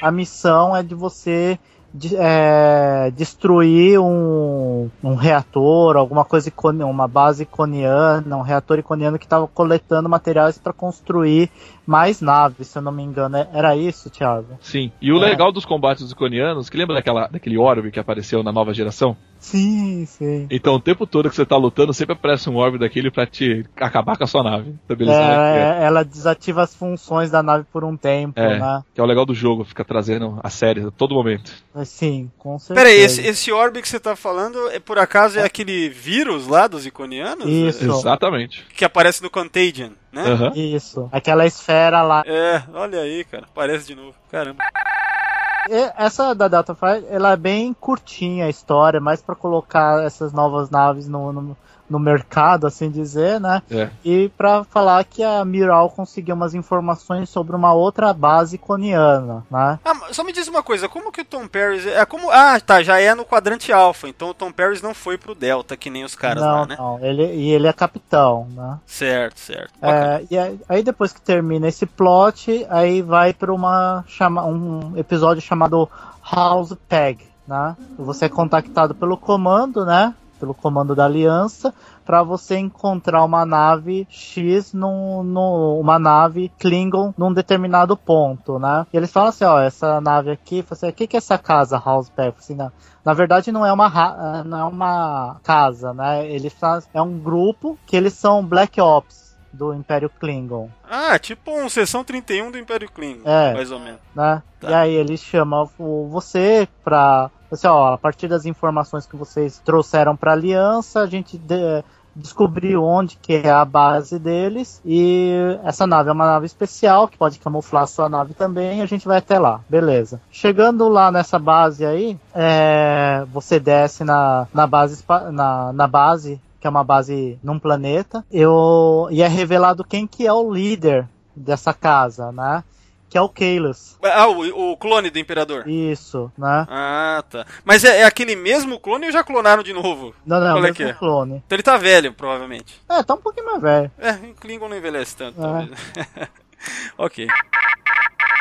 A missão é de você de- é, destruir um, um reator, alguma coisa uma base iconiana, um reator iconiano que estava coletando materiais para construir mais naves, se eu não me engano. É- Era isso, Thiago? Sim. E o É. legal dos combates dos iconianos, que lembra daquela, daquele orbe que apareceu na nova geração? Sim, sim. Então, o tempo todo que você tá lutando, sempre aparece um orbe daquele pra te acabar com a sua nave. É, Estabelecendo aqui, é, ela desativa as funções da nave por um tempo, É. né? Que é o legal do jogo, fica trazendo a série a todo momento. Sim, com certeza. Peraí, esse, esse orbe que você tá falando, é, por acaso, é aquele vírus lá dos iconianos? Isso. Exatamente. Que aparece no Contagion, né? Aham. Isso. Aquela esfera lá. É, olha aí, cara. Aparece de novo. Caramba. E Essa da Datafly, ela é bem curtinha a história, mais pra colocar essas novas naves no, no, no mercado, assim dizer, né? É. E pra falar que a Miral conseguiu umas informações sobre uma outra base iconiana, né? Ah, mas só me diz uma coisa, como que o Tom Paris. É como. Ah, tá, já é no quadrante alfa, então o Tom Paris não foi pro Delta, que nem os caras não, lá, né? não, ele, e ele é capitão, né? Certo, certo. É, e aí, aí depois que termina esse plot, aí vai para uma chama, um episódio chamado House Peg, né? Você é contactado pelo comando, né? Pelo comando da Aliança para você encontrar uma nave X num, num- uma nave Klingon num determinado ponto, né? E eles falam assim, ó, essa nave aqui, você, o que que é essa casa House Peg? Assim, na, na verdade não é uma não é uma casa, né? Eles é um grupo que eles são Black Ops do Império Klingon, Ah, tipo um sessão 31 do Império Klingon, É. mais ou menos. né? Tá. E aí eles chamam o- você pra. Assim, ó, a partir das informações que vocês trouxeram pra aliança, a gente de- descobriu onde que é a base deles. E essa nave é uma nave especial que pode camuflar sua nave também. E a gente vai até lá, beleza. Chegando lá nessa base aí, é, você desce na, na base na, na base que é uma base num planeta. Eu, e é revelado quem que é o líder dessa casa, né? Que é o Kalos. Ah, o, o clone do Imperador. Isso, né? Ah, tá. Mas é, é aquele mesmo clone ou já clonaram de novo? Não, não, Qual é mesmo é? clone. Então ele tá velho, provavelmente. É, tá um pouquinho mais velho. É, o Klingon não envelhece tanto, É. talvez. ok.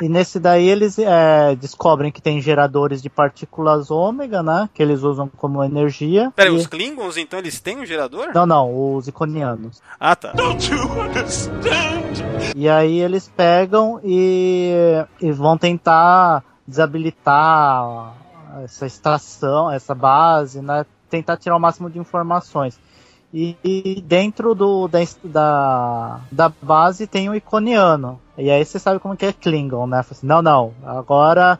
E nesse daí eles é, descobrem que tem geradores de partículas ômega, né? Que eles usam como energia. Pera, E- os Klingons, então, eles têm um gerador? Não, não, os iconianos. Ah, tá. E aí eles pegam e, e vão tentar desabilitar essa estação, essa base, né? Tentar tirar o máximo de informações. E, dentro do, da, da, da base tem o iconiano. E aí você sabe como que é Klingon, né? Assim, não, não, agora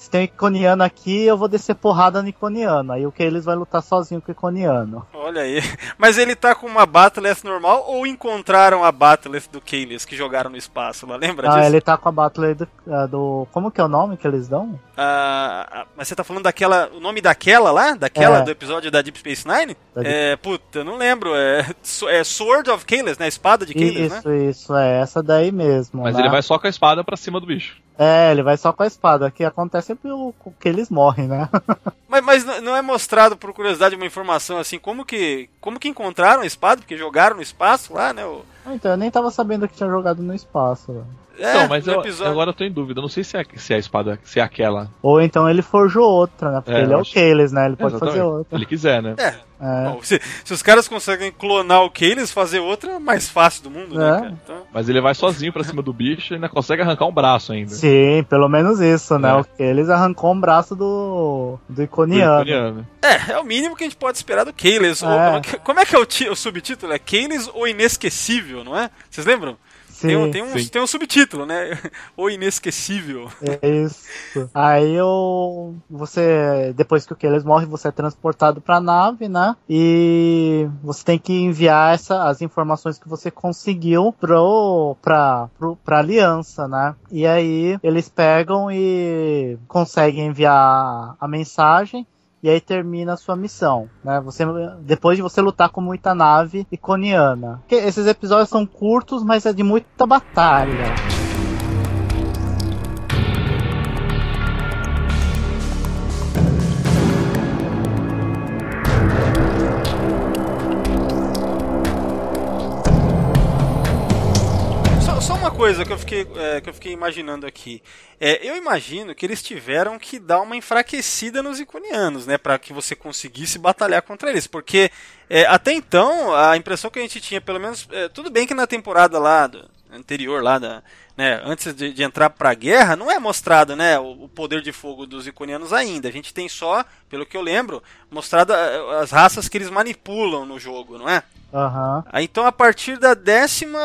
se tem um iconiano aqui, eu vou descer porrada no iconiano. Aí o que eles vai lutar sozinho com o iconiano. Olha aí. Mas ele tá com uma Battleass normal ou encontraram a Battleass do Kalis que jogaram no espaço lá? Lembra Ah, disso? ele tá com a Battle do, ah, do. Como que é o nome que eles dão? Ah, ah, mas você tá falando daquela. O nome daquela lá? Daquela É. do episódio da Deep Space Nine? Da Deep- É, puta, eu não lembro. É, é Sword of Kalis, né? Espada de Kalis, né? Isso, isso, é essa daí mesmo. Mas né? ele vai só com a espada pra cima do bicho. É, ele vai só com a espada. O que é pelo- que eles morrem, né? Mas, mas não é mostrado, por curiosidade, uma informação assim, como que. Como que encontraram a espada? Porque jogaram no espaço lá, né? O, então, eu nem tava sabendo que tinha jogado no espaço. velho. é, não, mas eu, episódio. agora eu tô em dúvida. Eu não sei se é, se é a espada, se é aquela. Ou então ele forjou outra, né? Porque É, ele é o acho- Kalis, né? Ele pode Exatamente. fazer outra. Se ele quiser, né? É, É. bom, se, se os caras conseguem clonar o Kalis, fazer outra, é mais fácil do mundo, né, É. cara? Então, Mas ele vai sozinho pra cima do bicho e ainda consegue arrancar um braço ainda. Sim, pelo menos isso, né? É. O Kalis arrancou um braço do, do Do Iconiano. Iconiano. é, é o mínimo que a gente pode esperar do Kalis. Ou- É. como, é que, como é que é o, o subtítulo? É Kalis ou Inesquecível, não é? Vocês lembram? Tem um, Sim, tem, um, sim. tem um subtítulo, né? O Inesquecível. é isso. Aí eu, você, depois que o Kalis morre, você é transportado pra nave, né? E você tem que enviar essa, as informações que você conseguiu pro, pra, pro, pra aliança, né? E aí eles pegam e conseguem enviar a mensagem. E aí termina a sua missão, né? Você, depois de você lutar com muita nave iconiana. Esses episódios são curtos, mas é de muita batalha. Coisa que eu fiquei, é, que eu fiquei imaginando aqui. É, eu imagino que eles tiveram que dar uma enfraquecida nos iconianos, né? Pra que você conseguisse batalhar contra eles. Porque é, até então, a impressão que a gente tinha, pelo menos. é, tudo bem que na temporada lá do- anterior, lá da. Né, antes de, de entrar pra guerra, não é mostrado né, o, o poder de fogo dos iconianos ainda. A gente tem só, pelo que eu lembro, mostrado é, as raças que eles manipulam no jogo, não é? Aí, Então, a partir da décima,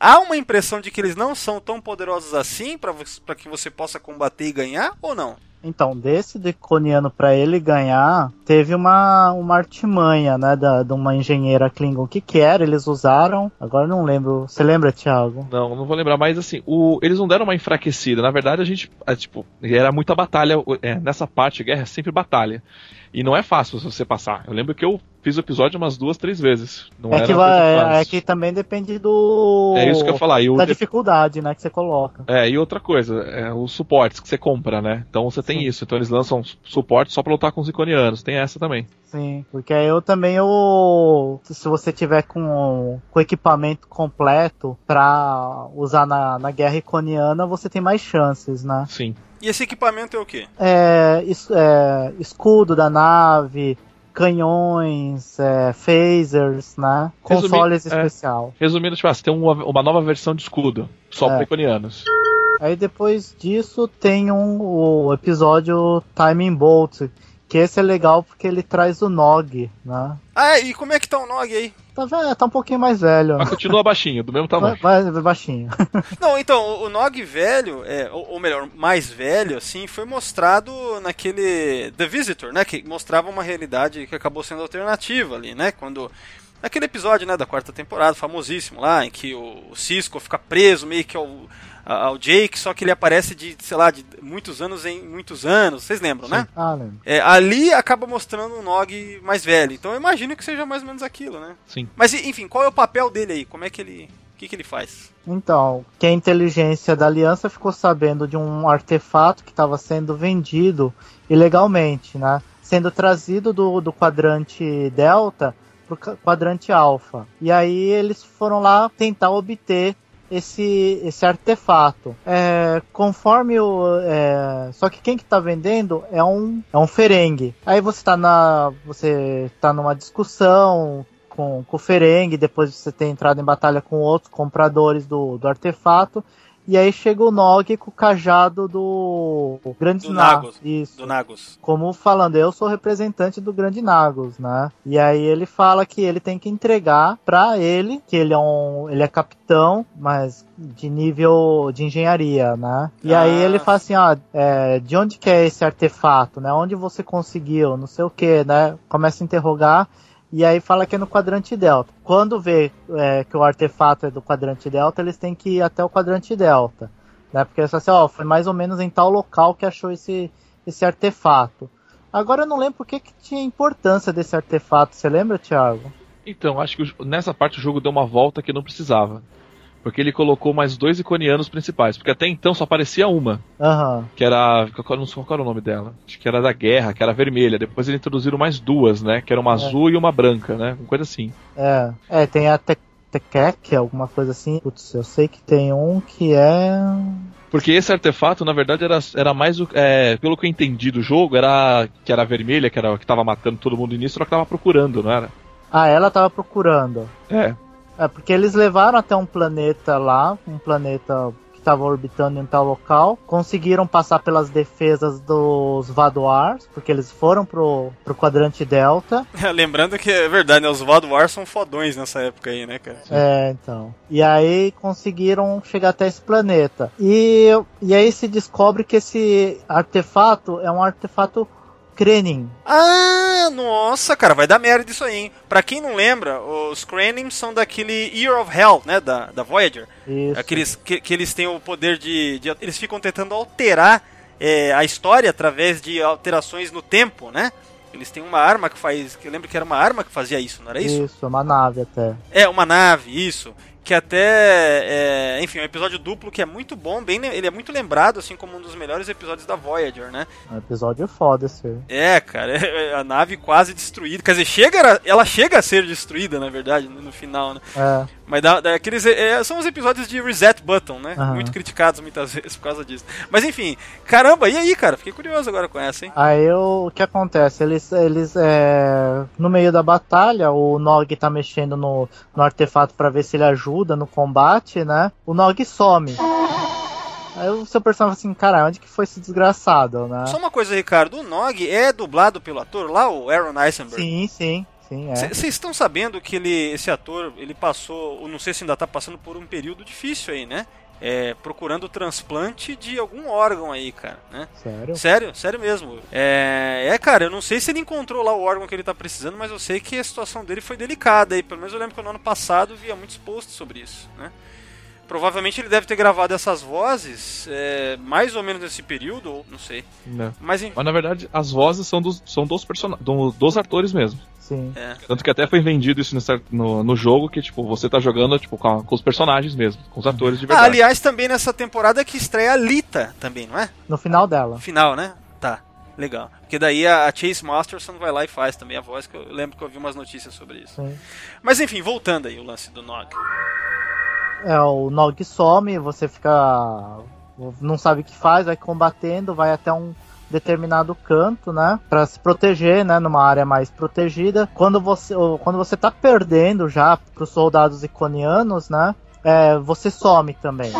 há uma impressão de que eles não são tão poderosos assim para que você possa combater e ganhar ou não? Então, desse Deconiano pra ele ganhar, teve uma, uma artimanha, né, da, de uma engenheira Klingon. O que que era? Eles usaram, agora eu não lembro. Você lembra, Thiago? Não, não vou lembrar, mas assim, o, eles não deram uma enfraquecida. Na verdade, a gente, é, tipo, era muita batalha. é, nessa parte, guerra é sempre batalha. E não é fácil você passar. Eu lembro que eu fiz o episódio umas duas, três vezes. Não É era que, vai, é que também depende do. É isso que eu falar. E, Da de- dificuldade, né, que você coloca. é, e outra coisa, é, os suportes que você compra, né? Então você tem Sim. isso. Então eles lançam suporte só pra lutar com os iconianos. Tem essa também. Sim, porque aí eu também eu se você tiver com com equipamento completo pra usar na, na guerra iconiana, você tem mais chances, né? Sim. E esse equipamento é o quê? É, es- é, escudo da nave, canhões, é, phasers, né? Resumi- Consoles é. especial. Resumindo, tipo, ah, você tem uma, uma nova versão de escudo. Só É. pra iconianos. Aí depois disso tem um, o episódio Timing Bolt, que esse é legal porque ele traz o Nog, né? Ah, e como é que tá o Nog aí? Tá, ve- tá um pouquinho mais velho. Mas continua baixinho, do mesmo tamanho. vai- vai baixinho. Não, então, o- Nog velho, é, ou, melhor, mais velho, assim, foi mostrado naquele The Visitor, né? Que mostrava uma realidade que acabou sendo alternativa ali, né? Quando. Naquele episódio, né, da quarta temporada, famosíssimo lá, em que o, Cisco fica preso meio que ao, a- ao Jake, só que ele aparece de, sei lá, de muitos anos em muitos anos. Vocês lembram, né? Ah, lembro. É, ali acaba mostrando um Nog mais velho. Então eu imagino que seja mais ou menos aquilo, né? Sim. Mas enfim, qual é o papel dele aí? Como é que ele. O que, que ele faz? Então, que a inteligência da aliança ficou sabendo de um artefato que estava sendo vendido ilegalmente, né? Sendo trazido do, do quadrante Delta pro quadrante Alpha. E aí eles foram lá tentar obter esse, esse artefato. É, conforme o. é, só que quem que tá vendendo é um, é um Ferengue. Aí você tá na. Você tá numa discussão com, com o Ferengue, depois de você ter entrado em batalha com outros compradores do, do artefato. E aí chega o Nog com o cajado do Grande Do Na- Nagus. Isso Do Nagus. como falando, eu sou representante do Grande Nagus, né? E aí ele fala que ele tem que entregar pra ele, que ele é um, ele é capitão, mas de nível de engenharia, né? E Ah. aí ele fala assim, ó, é, de onde que é esse artefato, né? Onde você conseguiu, não sei o que, né? Começa a interrogar. E aí fala que é no quadrante delta. Quando vê é, que o artefato é do quadrante delta, eles têm que ir até o quadrante delta. Né? Porque eles falam assim, ó, foi mais ou menos em tal local que achou esse, esse artefato. Agora eu não lembro por que, que tinha importância desse artefato. Você lembra, Thiago? Então, acho que nessa parte o jogo deu uma volta que não precisava. Porque ele colocou mais dois iconianos principais. Porque até então só aparecia uma. Aham. Que era. Qual, não sei qual era o nome dela. Acho que era da guerra, que era vermelha. Depois eles introduziram mais duas, né? Que era uma azul e uma branca, né? Uma coisa assim. É. É, tem a Te- Tekek, alguma coisa assim. Putz, eu sei que tem um que é. Porque esse artefato, na verdade, era, era mais o. é, pelo que eu entendi do jogo, era. Que era vermelha, que era que tava matando todo mundo no início, ela que tava procurando, não era? Ah, ela tava procurando. É. É, porque eles levaram até um planeta lá, um planeta que estava orbitando em tal local, conseguiram passar pelas defesas dos Vadoars, porque eles foram pro, pro quadrante Delta. Lembrando que é verdade, né? Os Wild Wars são fodões nessa época aí, né, cara? É, então. E aí conseguiram chegar até esse planeta. E, e aí se descobre que esse artefato é um artefato Krenin. Ah, nossa, cara, vai dar merda isso aí, hein? Pra quem não lembra, os Kranim são daquele Year of Hell, né, da, da Voyager. Isso. Aqueles que, que eles têm o poder de, de- Eles ficam tentando alterar é, a história através de alterações no tempo, né? Eles têm uma arma que faz. Que eu lembro que era uma arma que fazia isso, não era isso? Isso, uma nave até. É, uma nave, isso. Que até. é, enfim, um episódio duplo que é muito bom, bem, le- ele é muito lembrado, assim, como um dos melhores episódios da Voyager, né? É um episódio foda esse. aí. É, cara, é, a nave quase destruída. Quer dizer, chega, ela chega a ser destruída, na verdade, no no final, né? É. Mas dá aqueles, é, são os episódios de Reset Button, né? Aham. Muito criticados muitas vezes por causa disso. Mas enfim, caramba, e aí, cara? Fiquei curioso agora com essa, hein? Aí o, que acontece? Eles, eles é, no meio da batalha, o Nog tá mexendo no, no artefato pra ver se ele ajuda no combate, né? O Nog some. Aí o seu personagem fala assim, cara, onde que foi esse desgraçado, né? Só uma coisa, Ricardo, o Nog é dublado pelo ator lá, o Aaron Eisenberg. Sim, sim, sim, é. Vocês estão sabendo que ele, esse ator, ele passou, ou não sei se ainda tá passando por um período difícil aí, né? É, procurando transplante de algum órgão aí, cara, né? Sério? Sério, sério mesmo. É, é, cara, eu não sei se ele encontrou lá o órgão que ele tá precisando, mas eu sei que a situação dele foi delicada aí. Pelo menos eu lembro que no ano passado via muitos posts sobre isso, né? Provavelmente ele deve ter gravado essas vozes é, mais ou menos nesse período, ou não sei. Né? Mas. Mas na verdade, as vozes são dos, são dos, person... do- dos atores mesmo. Sim. É. Tanto que até foi vendido isso nessa- no, no jogo, que tipo, você tá jogando tipo, com, a- com os personagens mesmo, com os atores de Ah, verdade. aliás, também nessa temporada que estreia a Lita também, não é? No final dela. Final, né? Tá, legal. Porque daí a a Chase Masterson vai lá e faz também a voz, que eu lembro que eu vi umas notícias sobre isso. Sim. Mas enfim, voltando aí o lance do Nog. É, o Nog some, você fica. não sabe o que faz, vai combatendo, vai até um determinado canto, né, Pra se proteger, né, numa área mais protegida. Quando você, quando você tá perdendo já pros soldados iconianos, né, é, você some também.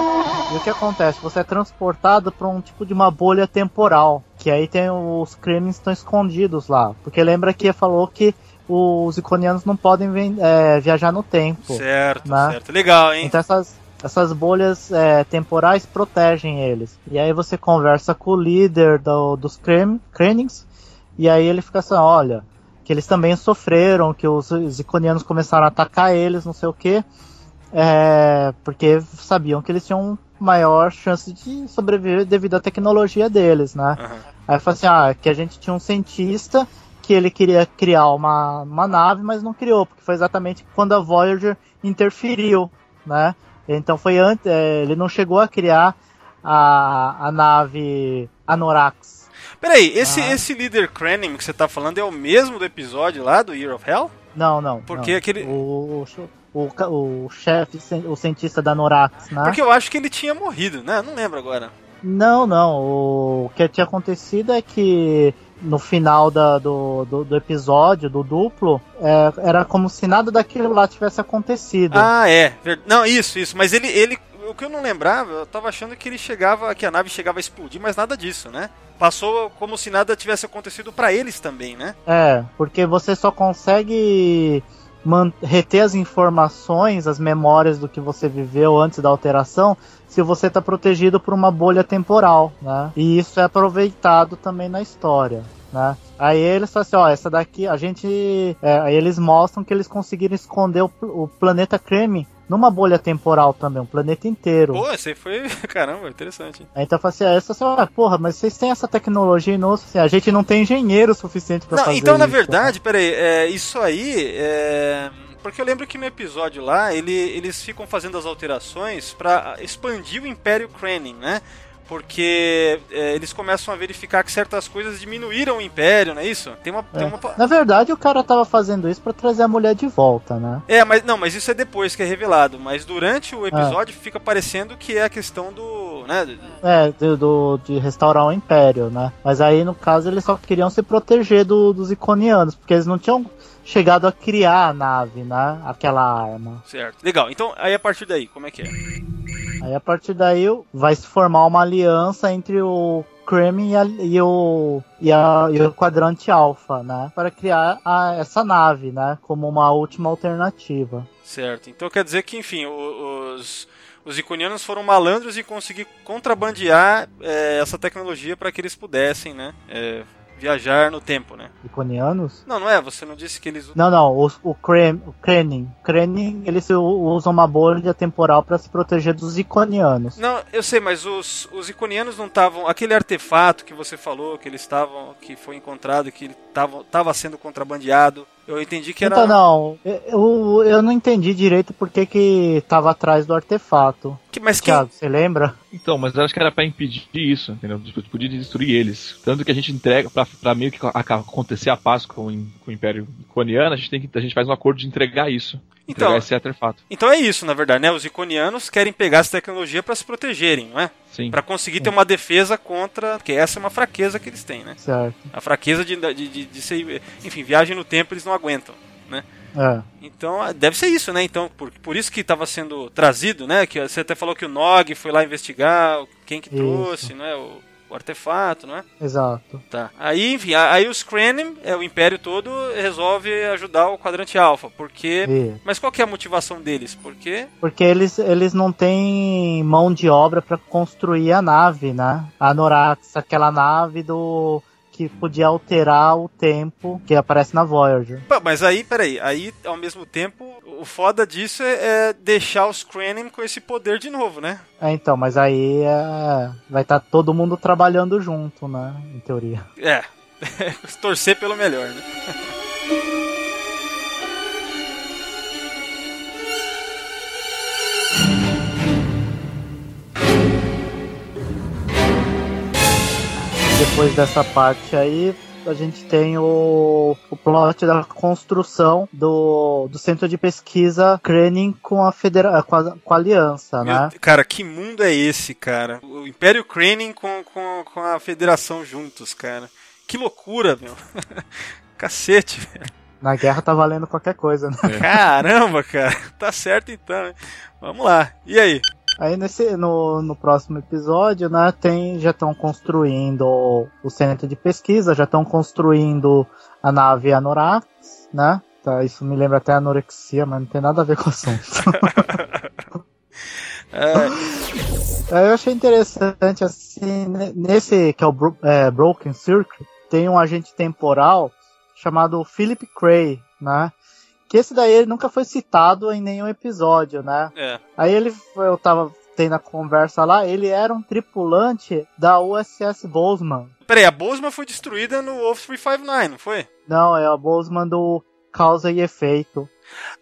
E o que acontece? Você é transportado para um tipo de uma bolha temporal, que aí tem os crimes estão escondidos lá, porque lembra que falou que os iconianos não podem é, viajar no tempo. Certo, Né? certo. Legal, hein? Então essas, essas bolhas é, temporais protegem eles. E aí você conversa com o líder do- dos Krennics, e aí ele fica assim, olha, que eles também sofreram, que os, os iconianos começaram a atacar eles, não sei o que, porque sabiam que eles tinham maior chance de sobreviver devido à tecnologia deles, né? Aham. Aí fala assim, ah, que a gente tinha um cientista que ele queria criar uma, uma nave, mas não criou, porque foi exatamente quando a Voyager interferiu, né? Então foi antes, é, ele não chegou a criar a, a nave Anorax. Peraí, esse, Ah. esse líder Krennic que você tá falando é o mesmo do episódio lá do Year of Hell? Não, não. Porque não. aquele- O, o, o chefe, o cientista da Anorax, né? Porque eu acho que ele tinha morrido, né? Não lembro agora. Não, não. O que tinha acontecido é que no final da- do, do, do episódio, do duplo, é, era como se nada daquilo lá tivesse acontecido. Ah, é. Não, isso, isso. Mas ele, ele. O que eu não lembrava, eu tava achando que ele chegava. que a nave chegava a explodir, mas nada disso, né? Passou como se nada tivesse acontecido pra eles também, né? É, porque você só consegue reter as informações, as memórias do que você viveu antes da alteração, se você está protegido por uma bolha temporal, né? E isso é aproveitado também na história. Né? Aí eles falam assim, ó, essa daqui, a gente. é, aí eles mostram que eles conseguiram esconder o, o planeta Creme numa bolha temporal também, um planeta inteiro. Pô, esse aí foi. Caramba, interessante. hein? Aí então fala assim, ah, essa, ah, porra, mas vocês têm essa tecnologia e nossa, assim, a gente não tem engenheiro suficiente pra Não, fazer então, na isso. verdade, peraí, é, isso aí é. Porque eu lembro que no episódio lá, ele- eles ficam fazendo as alterações pra expandir o Império Krenin, né? Porque é, eles começam a verificar que certas coisas diminuíram o Império, não é isso? Tem uma. É. Tem uma... Na verdade, o cara tava fazendo isso pra trazer a mulher de volta, né? É, mas não, mas isso é depois que é revelado. Mas durante o episódio fica parecendo que é a questão do. né? É, do, do- de restaurar o Império, né? Mas aí, no caso, eles só queriam se proteger do- dos iconianos, porque eles não tinham chegado a criar a nave, né? Aquela arma. Certo. Legal. Então, aí a partir daí, como é que é? Aí, a partir daí, vai se formar uma aliança entre o Kremlin e, a- e o, e, a- e o quadrante Alpha, né? Para criar a- essa nave, né? Como uma última alternativa. Certo. Então quer dizer que, enfim, os, os iconianos foram malandros e conseguir contrabandear é, essa tecnologia para que eles pudessem, né? é, viajar no tempo, né? Iconianos? Não, não é. Você não disse que eles. Não, não, o, o, Krem, o Krenin. Krenin, eles usam uma bolha temporal para se proteger dos iconianos. Não, eu sei, mas os, os iconianos não estavam. Aquele artefato que você falou que eles estavam. que foi encontrado, que estava sendo contrabandeado. Eu entendi que era. Então, não, eu, eu não entendi direito por que que tava atrás do artefato. Que- mas. Thiago, você lembra? Então, mas eu acho que era pra impedir isso, entendeu? Tipo, Podia destruir eles. Tanto que a gente entrega, pra, pra meio que acontecer a paz com, com o Império Iconiano, a gente, tem que, a gente faz um acordo de entregar isso. Então- Entregar esse artefato. Então é isso, na verdade, né? Os iconianos querem pegar essa tecnologia para se protegerem, não é? Sim. Para conseguir ter uma defesa contra. Porque essa é uma fraqueza que eles têm, né? Certo. A fraqueza de, de, de, de ser. Enfim, viagem no tempo eles não aguentam, né? É. Então, ah, deve ser isso, né? Então, por, por isso que estava sendo trazido, né? Que você até falou que o Nog foi lá investigar quem que Isso. trouxe, né? O, o artefato, não é? Exato. Tá. Aí, enfim, aí os Krenim, é, o Império todo, resolve ajudar o Quadrante Alpha, porque... E- Mas qual que é a motivação deles? Porque... porque eles, eles não têm mão de obra para construir a nave, né? A Norax, aquela nave do que podia alterar o tempo que aparece na Voyager. Pô, mas aí, peraí, aí ao mesmo tempo, o foda disso é, é deixar os Krenim com esse poder de novo, né? É, então, mas aí é, vai estar todo mundo trabalhando junto, né? Em teoria. É, torcer pelo melhor, né? Depois dessa parte aí, a gente tem o, o plot da construção do, do centro de pesquisa Krenin com a, federa com a, com a aliança, Meu, né? Cara, que mundo é esse, cara? O Império Krenin com, com, com a Federação juntos, cara. Que loucura, meu. Cacete, velho. Na guerra tá valendo qualquer coisa, né? Caramba, cara. Tá certo então. hein? Vamos lá. E aí? Aí nesse, no, no próximo episódio, né, tem, já estão construindo o, centro de pesquisa, já estão construindo a nave Anorax, né? Tá, isso me lembra até anorexia, mas não tem nada a ver com o assunto. É, Aí eu achei interessante, assim, ne- nesse que é o é, Broken Circuit, tem um agente temporal chamado Philip Cray, né? Que esse daí ele nunca foi citado em nenhum episódio, né? é. Aí ele, eu tava tendo a conversa lá, ele era um tripulante da USS Bozeman. Peraí, a Bosma foi destruída no Wolf 359, não foi? Não, é a Bozeman do Causa e Efeito.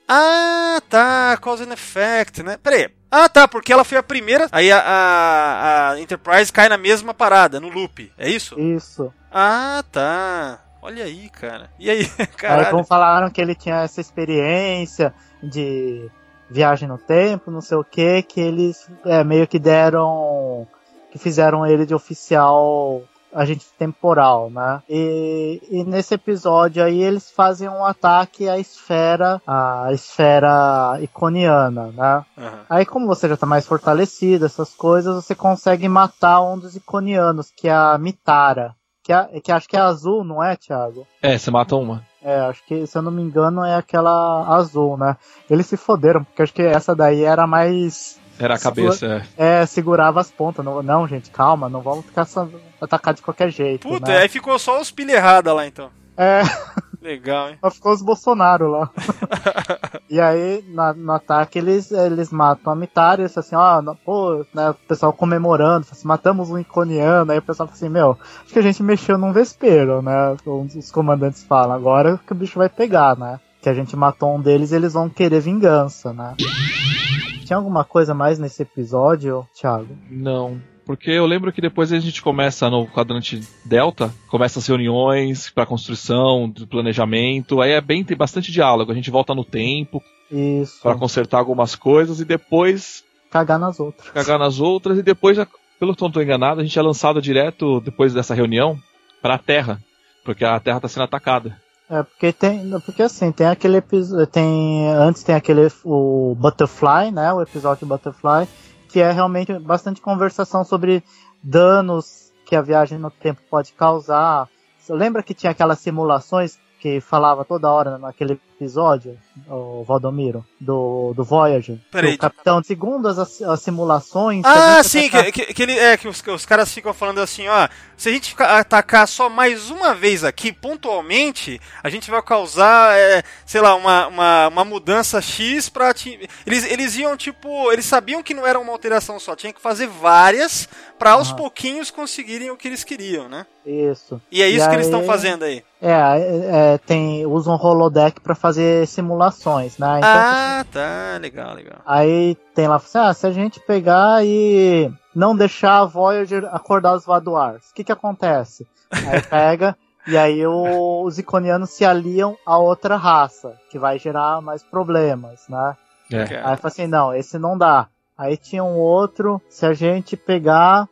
Ah, tá. Cause and Effect, né? Peraí. Ah, tá, porque ela foi a primeira. Aí a, a, a Enterprise cai na mesma parada, no loop. É isso? Isso. Ah, tá. Olha aí, cara. E aí, caralho? como falaram que ele tinha essa experiência de viagem no tempo, não sei o que, que eles é, meio que deram. que fizeram ele de oficial agente temporal, né? E, e nesse episódio aí eles fazem um ataque à esfera, à esfera iconiana, né? Aham. Aí como você já tá mais fortalecido, essas coisas, você consegue matar um dos iconianos, que é a Mitara. Que, é, que acho que é azul, não é, Thiago? É, você mata uma. É, acho que, se eu não me engano, é aquela azul, né? Eles se foderam, porque acho que essa daí era mais. Era a cabeça, é. É, segurava as pontas. Não, não gente, calma, não vamos ficar só atacar de qualquer jeito. Puta, né? aí ficou só os pilha errada lá então. É, Legal, hein? só ficou os Bolsonaro lá. e aí, na- no ataque, eles, eles matam a Mitara e eles assim, ó, não- pô, né, o pessoal comemorando, assim, matamos um iconiano, aí o pessoal fala assim, meu, acho que a gente mexeu num vespeiro, né? Um dos comandantes falam, agora que o bicho vai pegar, né? Que a gente matou um deles e eles vão querer vingança, né? Tinha alguma coisa mais nesse episódio, Thiago? Não. Porque eu lembro que depois a gente começa no quadrante Delta, começa as reuniões para construção, do planejamento, aí é bem tem bastante diálogo, a gente volta no tempo para consertar algumas coisas e depois Cagar nas outras. cagar nas outras e depois, pelo que eu não tô enganado, a gente é lançado direto depois dessa reunião para a Terra, porque a Terra tá sendo atacada. É, porque tem. Porque assim, tem aquele episódio. Tem. Antes tem aquele. O Butterfly, né? O episódio Butterfly, que é realmente bastante conversação sobre danos que a viagem no tempo pode causar. Lembra que tinha aquelas simulações que falava toda hora naquele episódio, o Valdomiro, do, do Voyager? Peraí. O capitão, segundo as, as simulações. Ah, sim, atacar- que, que, que ele, é, que os, que os caras ficam falando assim, ó, se a gente ficar- atacar só mais uma vez aqui, pontualmente, a gente vai causar, é, sei lá, uma, uma, uma mudança X pra... Eles, eles iam, tipo, eles sabiam que não era uma alteração só, tinha que fazer várias pra aos Aham. pouquinhos conseguirem o que eles queriam, né? Isso. E é isso E que eles estão aí- fazendo aí. É, é, tem, usam holodeck pra fazer simulações, né? Então, ah, tá, legal, legal. Aí tem lá, assim, ah, se a gente pegar e não deixar a Voyager acordar os Vaduars, o que que acontece? Aí pega e aí o- os iconianos se aliam a outra raça, que vai gerar mais problemas, né? É. Aí fala assim, não, esse não dá. Aí tinha um outro, se a gente pegar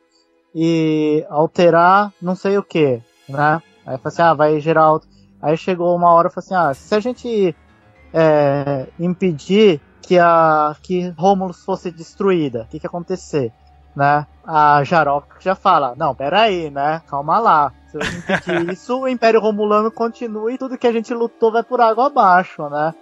e alterar não sei o que, né? Aí fala assim, ah, vai gerar outro. Aí chegou uma hora e falou assim, ah, se a gente é, impedir que a que Romulus fosse destruída, o que que ia acontecer? Né? A Jarok já fala, não, peraí, né? Calma lá. Se eu impedir isso, o Império Romulano continua e tudo que a gente lutou vai por água abaixo, né?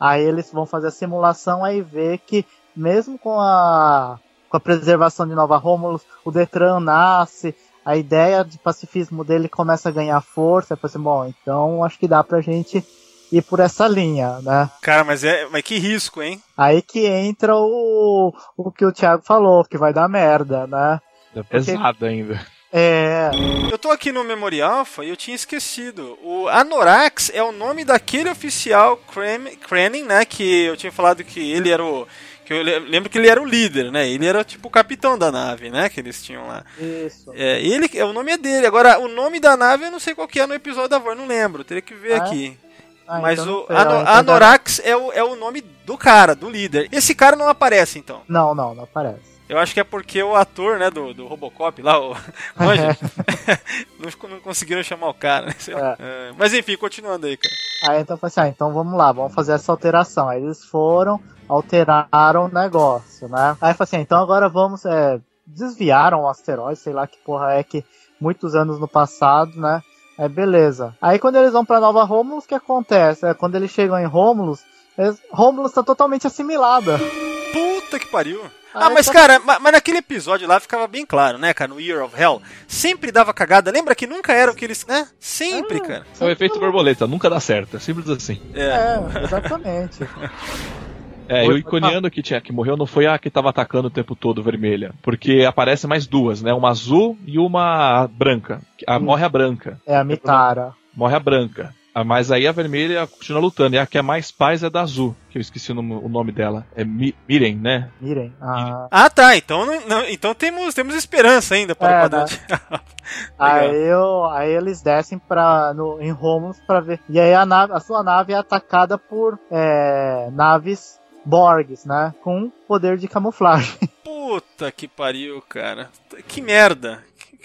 Aí eles vão fazer a simulação aí ver que mesmo com a com a preservação de Nova Romulus, o Detran nasce, a ideia de pacifismo dele começa a ganhar força. Falei assim, bom, então acho que dá pra gente ir por essa linha, né? Cara, mas é. Mas que risco, hein? Aí que entra o, o que o Thiago falou, que vai dar merda, né? É pesado ainda. É. Eu tô aqui no Memory Alpha e eu tinha esquecido. O Anorax é o nome daquele oficial Kren- Krennin, né? Que eu tinha falado que ele era o. Que eu le- lembro que ele era o líder, né? Ele era tipo o capitão da nave, né? Que eles tinham lá. Isso. É, ele, é, o nome é dele. Agora, o nome da nave eu não sei qual que é no episódio da voz, não lembro. Teria que ver Ah, aqui. Ah, Mas então o sei, Ano- ó, então Anorax é o, é o nome do cara, do líder. Esse cara não aparece, então. Não, não, não aparece. Eu acho que é porque o ator, né, do, do Robocop lá, o Manja, não, não conseguiram chamar o cara, né? lá. É, Mas enfim, continuando aí, cara. Aí então eu falei assim, ah, então vamos lá, vamos fazer essa alteração. Aí eles foram, alteraram o negócio, né? Aí eu falei assim, ah, então agora vamos, é, desviaram o asteroide, sei lá que porra é que muitos anos no passado, né? É beleza. Aí quando eles vão pra Nova Romulus, o que acontece? É, quando eles chegam em Romulus, eles, Romulus tá totalmente assimilada. Puta que pariu. Ah, Ah, mas tá- cara, ma- mas naquele episódio lá ficava bem claro, né, cara, no Year of Hell, sempre dava cagada. Lembra que nunca era o que eles, né? Sempre, Ah. cara. É o efeito borboleta, nunca dá certo. É simples assim. É. É, exatamente. É, e o iconiano que tinha que morreu não foi a que tava atacando o tempo todo vermelha. Porque aparece mais duas, né? Uma azul e uma branca. A, morre a branca. É a Mitara. Morre a branca. Ah, Mas aí a vermelha continua lutando. E a que é mais paz é da azul, que eu esqueci o nome, o nome dela. É Mi- Miren, né? Mirem. Ah, Ah, tá. Então, não- não- então temos, temos esperança ainda para É, o quadrante. Aí, eu, aí eles descem pra, no, em Romulus pra ver. E aí a, nave, a sua nave é atacada por é, naves Borgs, né? Com poder de camuflagem. Puta que pariu, cara. Que merda.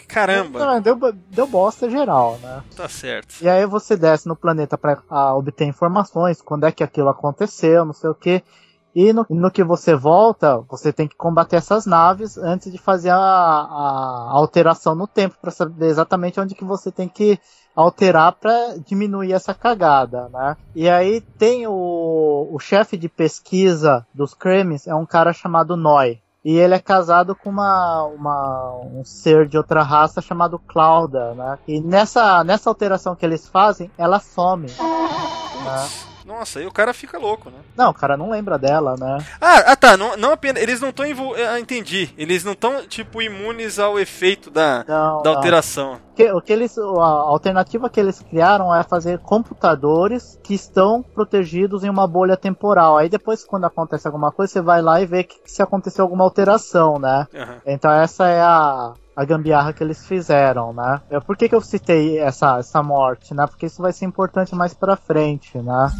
Caramba. Não, deu, deu bosta geral, né? Tá certo. E aí você desce no planeta pra ah, obter informações, quando é que aquilo aconteceu, não sei o que. E no, no que você volta, você tem que combater essas naves antes de fazer a, a alteração no tempo, pra saber exatamente onde que você tem que alterar pra diminuir essa cagada, né? E aí tem o, o chefe de pesquisa dos Kremlins, é um cara chamado Noi. E ele é casado com uma, uma, um ser de outra raça chamado Clauda, né? E nessa, nessa alteração que eles fazem, ela some. né? Nossa, aí o cara fica louco, né? Não, o cara não lembra dela, né? Ah, ah tá. Não, não apenas. Eles não estão envolvidos. Ah, entendi. Eles não estão, tipo, imunes ao efeito da, Não, da não. alteração. O que, o que eles, a alternativa que eles criaram é fazer computadores que estão protegidos em uma bolha temporal. Aí depois, quando acontece alguma coisa, você vai lá e vê que, se aconteceu alguma alteração, né? Aham. Então essa é a, a gambiarra que eles fizeram, né? Eu, por que, que eu citei essa, essa morte, né? Porque isso vai ser importante mais pra frente, né?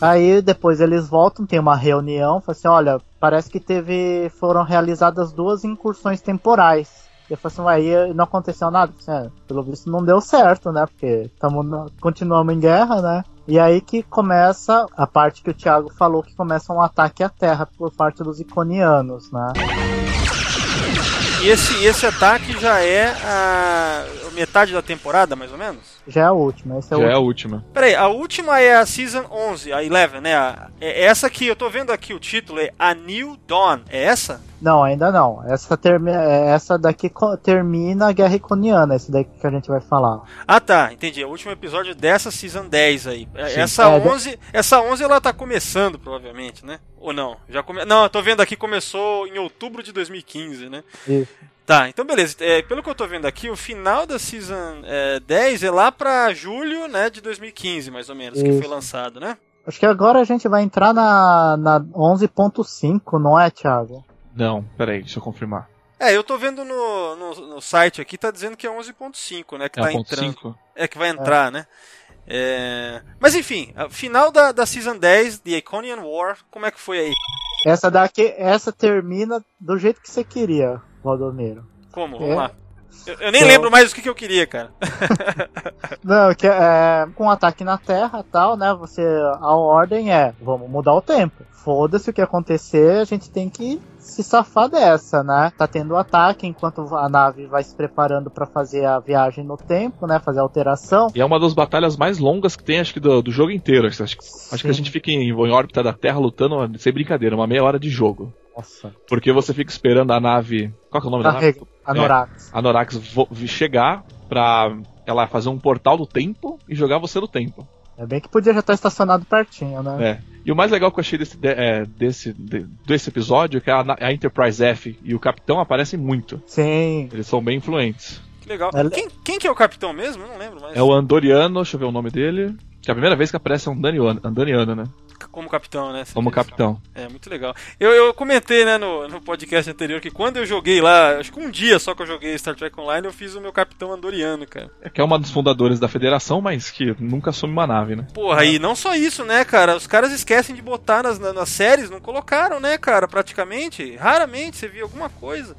Aí depois eles voltam, tem uma reunião, fala assim, olha, parece que teve. foram realizadas duas incursões temporais. Eu falei assim, e não aconteceu nada? Assim, "É, pelo visto não deu certo, né? Porque tamo, continuamos em guerra, né? E aí que começa a parte que o Thiago falou, que começa um ataque à Terra por parte dos iconianos, né? Esse, esse ataque já é a metade da temporada, mais ou menos? Já é a última, esse é o Já é a última. Peraí, a última é a Season 11, a 11, né? A- é essa aqui, eu tô vendo aqui o título, é A New Dawn. É essa? Não, ainda não. Essa, termi é, essa daqui termina a Guerra Iconiana, esse daqui que a gente vai falar. Ah, tá, entendi. É o último episódio dessa Season 10 aí. É, Sim. Essa É, 11, essa 11 ela tá começando, provavelmente, né? Ou não? Já come... Não, eu tô vendo aqui, começou em outubro de 2015, né? Isso. Tá, então beleza. É, pelo que eu tô vendo aqui, o final da Season é, 10 é lá pra julho, né, de 2015, mais ou menos, que Isso. foi lançado, né? Acho que agora a gente vai entrar na, na 11.5, não é, Thiago? Não, peraí, deixa eu confirmar. É, eu tô vendo no, no, no site aqui, tá dizendo que é 11.5, né, que É tá entrando. 5? É, que vai entrar, né? É... Mas enfim, final da, da Season 10, The Iconian War, como é que foi aí? Essa daqui, essa termina do jeito que você queria, Valdomiro. Como? É. Vamos lá. Eu, eu nem Então- lembro mais o que, que eu queria, cara. Não, que é com um ataque na Terra e tal, né? Você a ordem é, vamos mudar o tempo. Foda-se o que acontecer, a gente tem que se safar dessa, né? Tá tendo ataque enquanto a nave vai se preparando para fazer a viagem no tempo, né? Fazer a alteração. E é uma das batalhas mais longas que tem, acho que, do, do jogo inteiro. Acho, acho que a gente fica em, em órbita da Terra lutando, sem brincadeira, uma meia hora de jogo. Nossa. Porque você fica esperando a nave. Qual que é o nome da nave? Anorax. É, Anorax chegar pra ela fazer um portal do tempo e jogar você no tempo. É bem que podia já estar estacionado pertinho, né? É. E o mais legal que eu achei desse, é, desse, desse episódio é que a, a, Enterprise F e o Capitão aparecem muito. Sim. Eles são bem influentes. Que legal. É... Quem, quem que é o Capitão mesmo? Não lembro mais. É o Andoriano, deixa eu ver o nome dele. Que é a primeira vez que aparece um Andoriano, Andoriano né? Como capitão, né? Como capitão. É, muito legal. Eu, eu comentei, né, no, no podcast anterior que quando eu joguei lá, acho que um dia só que eu joguei Star Trek Online, eu fiz o meu capitão andoriano, cara. É que é uma dos fundadores da federação, mas que nunca assume uma nave, né? Porra, e não só isso, né, cara? Os caras esquecem de botar nas, nas séries, não colocaram, né, cara, praticamente. Raramente você via alguma coisa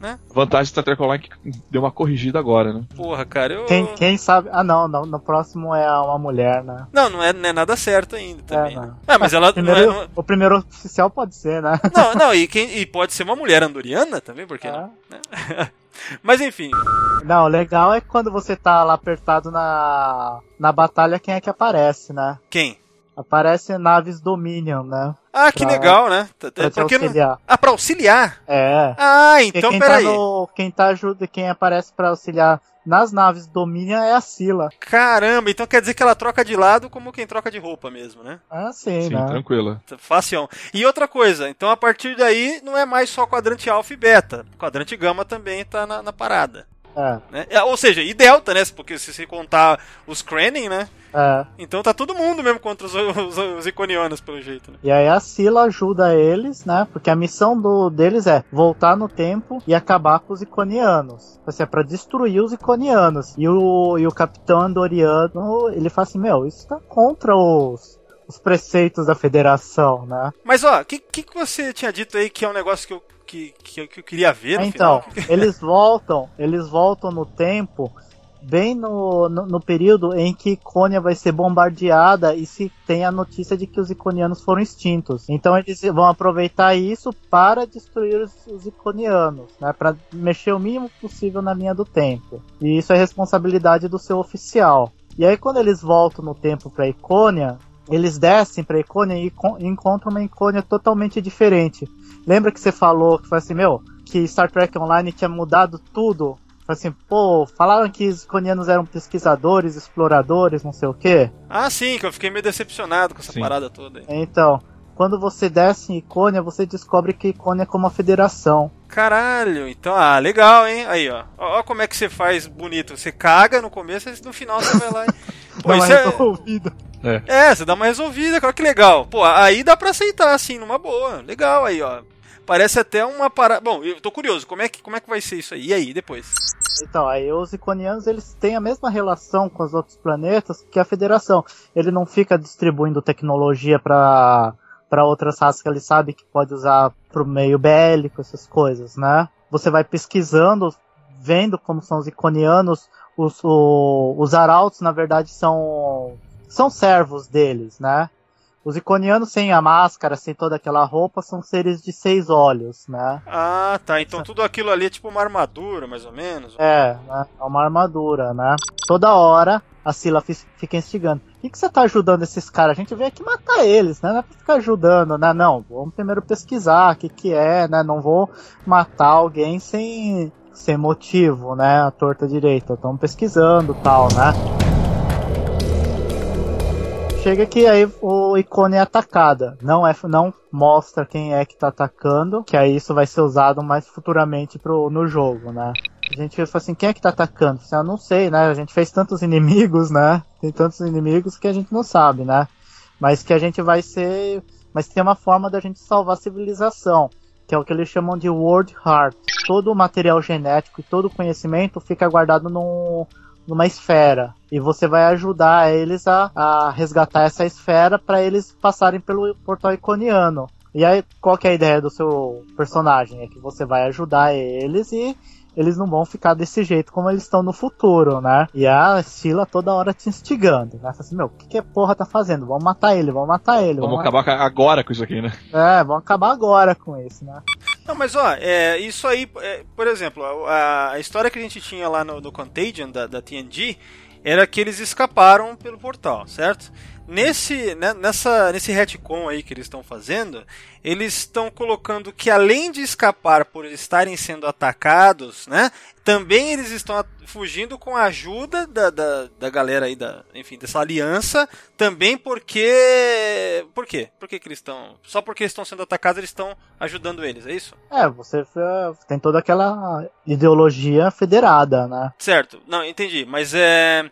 né? Vantagem do Star Trek Online que deu uma corrigida agora, né? Porra, cara, eu. Quem, quem sabe. Ah, não, no, no próximo é uma mulher, né? Não, não é, não é nada certo ainda também. É, né? é mas ela. Primeiro, não é, não... O primeiro oficial pode ser, né? Não, não, e, quem, e pode ser uma mulher andoriana também, porque é. não? Né? Mas enfim. Não, o legal é quando você tá lá apertado na, na batalha, quem é que aparece, né? Quem? Aparece naves Dominion, né? Ah, que pra, legal, né? Pra te auxiliar. Não... Ah, pra auxiliar? É. Ah, então quem peraí. Tá no... Quem tá ajuda, quem aparece pra auxiliar nas naves Dominion é a Sila. Caramba, então quer dizer que ela troca de lado como quem troca de roupa mesmo, né? Ah, sim, sim né? tranquila. Fácil. E outra coisa, então a partir daí não é mais só quadrante alfa e beta. Quadrante gama também tá na, na parada. É. Né? É, ou seja, e delta, né? Porque se você contar os Krenning, né? É. Então tá todo mundo mesmo contra os, os, os iconianos, pelo jeito. Né? E aí a Sila ajuda eles, né? Porque a missão do, deles é voltar no tempo e acabar com os iconianos. Assim, é pra destruir os iconianos. E o, e o capitão andoriano, ele fala assim, meu, isso tá contra os, os preceitos da federação, né? Mas ó, o que, que, que você tinha dito aí que é um negócio que eu que, que, que eu queria ver. então, eles voltam, eles voltam no tempo bem no, no, no, período em que Icônia vai ser bombardeada e se tem a notícia de que os iconianos foram extintos. Então eles vão aproveitar isso para destruir os, os iconianos, né, para mexer o mínimo possível na linha do tempo. E isso é responsabilidade do seu oficial. E aí quando eles voltam no tempo para Icônia, eles descem para Icônia e encontram uma Icônia totalmente diferente. Lembra que você falou que foi assim, meu, que Star Trek Online tinha mudado tudo? Foi assim, pô, falaram que os iconianos eram pesquisadores, exploradores, não sei o quê. Ah, sim, que eu fiquei meio decepcionado com essa sim. parada toda aí. Então, quando você desce em Icônia, você descobre que Icônia é como uma federação. Caralho, então, ah, legal, hein? Aí, ó. Ó como é que você faz bonito. Você caga no começo e no final você vai lá e. Pô, isso é... é. É, você dá uma resolvida, cara, que legal. Pô, aí dá pra aceitar, assim, numa boa. Legal aí, ó. Parece até uma parada. Bom, eu tô curioso, como é, que, como é que vai ser isso aí? E aí, depois? Então, aí os iconianos eles têm a mesma relação com os outros planetas que a Federação. Ele não fica distribuindo tecnologia para para outras raças que ele sabe que pode usar pro meio bélico, essas coisas, né? Você vai pesquisando, vendo como são os iconianos, os, o, os arautos, na verdade, são são servos deles, né? Os iconianos sem a máscara, sem toda aquela roupa, são seres de seis olhos, né? Ah, tá. Então tudo aquilo ali é tipo uma armadura, mais ou menos? É, né? É uma armadura, né? Toda hora a Sila fica instigando. Que, que você tá ajudando esses caras? A gente veio aqui matar eles, né? Não é pra ficar ajudando, né? Não, vamos primeiro pesquisar o que que é, né? Não vou matar alguém sem, sem motivo, né? A torta direita. Estamos pesquisando tal, né? chega que aí o ícone é atacada. Não é, não mostra quem é que tá atacando, que aí isso vai ser usado mais futuramente pro, no jogo, né? A gente fala assim, quem é que tá atacando? Eu não sei, né? A gente fez tantos inimigos, né? Tem tantos inimigos que a gente não sabe, né? Mas que a gente vai ser. Mas tem uma forma da gente salvar a civilização, que é o que eles chamam de World Heart. Todo o material genético e todo o conhecimento fica guardado num, numa esfera e você vai ajudar eles a, a resgatar essa esfera para eles passarem pelo portal iconiano. E aí, qual é a ideia do seu personagem? É que você vai ajudar eles e eles não vão ficar desse jeito como eles estão no futuro, né? E a Sheila toda hora te instigando, né? Assim, meu, o que, que a porra tá fazendo? Vamos matar ele, vamos matar ele. Vamos, vamos acabar agora com isso aqui, né? É, vamos acabar agora com isso, né? Não, mas ó, é, isso aí, é, por exemplo, a, a história que a gente tinha lá no, no Contagion da, da TNG era que eles escaparam pelo portal, certo? Nesse, né, nessa, nesse retcon aí que eles estão fazendo, eles estão colocando que além de escapar por estarem sendo atacados, né, também eles estão fugindo com a ajuda da, da, da galera aí, da, enfim, dessa aliança, também porque... Por quê? Por que, que eles estão... Só porque eles estão sendo atacados, eles estão ajudando eles, é isso? É, você tem toda aquela ideologia federada, né? Certo, não, entendi, mas é...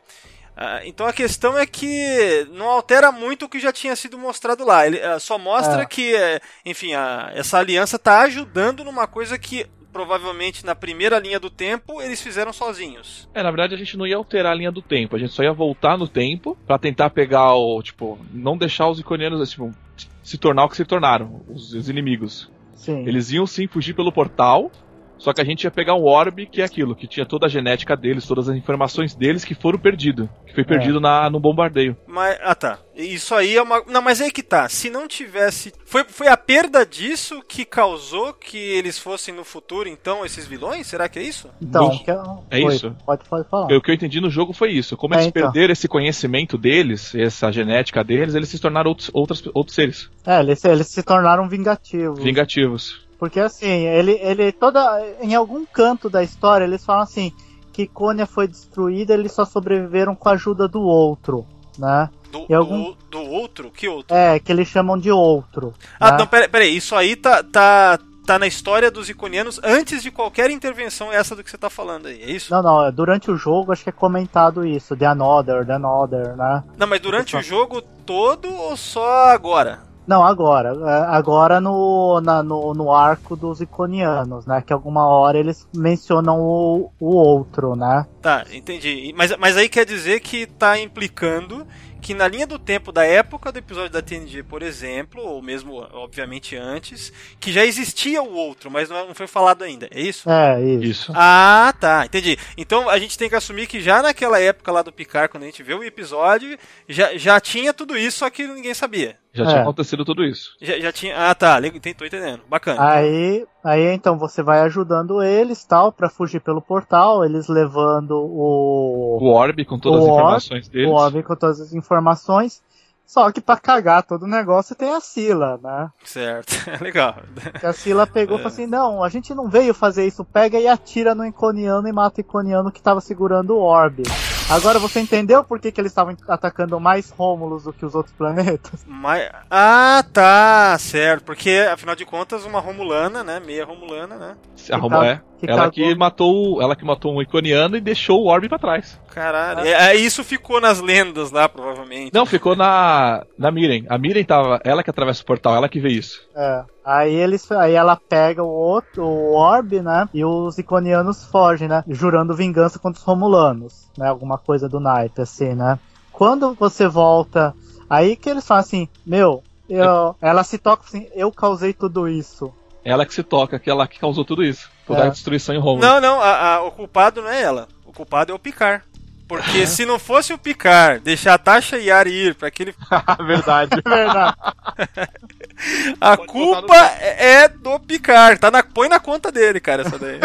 Uh, então a questão é que não altera muito o que já tinha sido mostrado lá. Ele uh, só mostra é. que, uh, enfim, essa aliança está ajudando numa coisa que provavelmente na primeira linha do tempo eles fizeram sozinhos. É, na verdade a gente não ia alterar a linha do tempo, a gente só ia voltar no tempo para tentar pegar o, tipo, não deixar os iconianos tipo, se tornar o que se tornaram, os, os inimigos. Sim. Eles iam sim fugir pelo portal, só que a gente ia pegar um orb, que é aquilo, que tinha toda a genética deles, todas as informações deles que foram perdidos. Que foi perdido é. na, no bombardeio. Mas, ah tá. Isso aí é uma. Não, mas aí que tá. Se não tivesse. Foi, foi a perda disso que causou que eles fossem no futuro, então, esses vilões? Será que é isso? Então, no... é... é foi. isso. Pode, pode falar. O que eu entendi no jogo foi isso. Como é, eles então. perderam esse conhecimento deles, essa genética deles, eles se tornaram outros, outros, outros seres. É, eles, eles se tornaram vingativos. Vingativos. Porque assim, ele, ele toda. Em algum canto da história, eles falam assim que Cônia foi destruída, eles só sobreviveram com a ajuda do outro, né? Do, algum... do, do, outro? Que outro? É, que eles chamam de outro. Ah, né? não, peraí, peraí, isso aí tá, tá, tá na história dos iconianos antes de qualquer intervenção essa do que você tá falando aí, é isso? Não, não, é durante o jogo acho que é comentado isso, The Another, The Another, né? Não, mas durante o jogo todo ou só agora? Não, agora. É, agora no, na, no, no arco dos iconianos, né? Que alguma hora eles mencionam o, o outro, né? Tá, entendi. Mas, mas aí quer dizer que tá implicando que na linha do tempo da época do episódio da TNG, por exemplo, ou mesmo, obviamente, antes, que já existia o outro, mas não foi falado ainda, é isso? É, isso. Ah, tá, entendi. Então a gente tem que assumir que já naquela época lá do Picard, quando a gente vê o episódio, já, já tinha tudo isso, só que ninguém sabia. Já tinha é. acontecido tudo isso. Já, já tinha. Ah, tá. Tô entendendo. Bacana. Aí, aí então você vai ajudando eles tal para fugir pelo portal, eles levando o o orb com todas as informações deles. O orb com todas as informações. Só que para cagar todo o negócio tem a Sila, né? Certo, legal. Que a Sila pegou e falou assim: não, a gente não veio fazer isso, pega e atira no Iconiano e mata o Iconiano que tava segurando o orb. Agora você entendeu por que, que eles estavam atacando mais Rômulos do que os outros planetas? Mas... Ah, tá, certo. Porque, afinal de contas, uma Romulana, né? Meia Romulana, né? A Rom é. Que ela que matou ela que matou um Iconiano e deixou o Orbe pra trás. Caralho. Ah. É, isso ficou nas lendas lá, provavelmente. Não, ficou na na Miren. A Miren tava, ela que atravessa o portal, ela que vê isso. É. Aí eles, aí ela pega o outro, o Orb, né? E os Iconianos fogem, né? Jurando vingança contra os Romulanos, né? Alguma coisa do naipe, assim, né? Quando você volta, aí que eles falam assim, meu, eu, ela se toca assim, eu causei tudo isso. Ela que se toca, que ela que causou tudo isso. Toda é. a destruição em Roma. Não, não, a, a, o culpado não é ela. O culpado é o Picard. Porque se não fosse o Picard deixar a Tasha Yari ir para aquele. verdade. verdade. a Pode culpa é do Picard. Tá na... Põe na conta dele, cara, essa daí.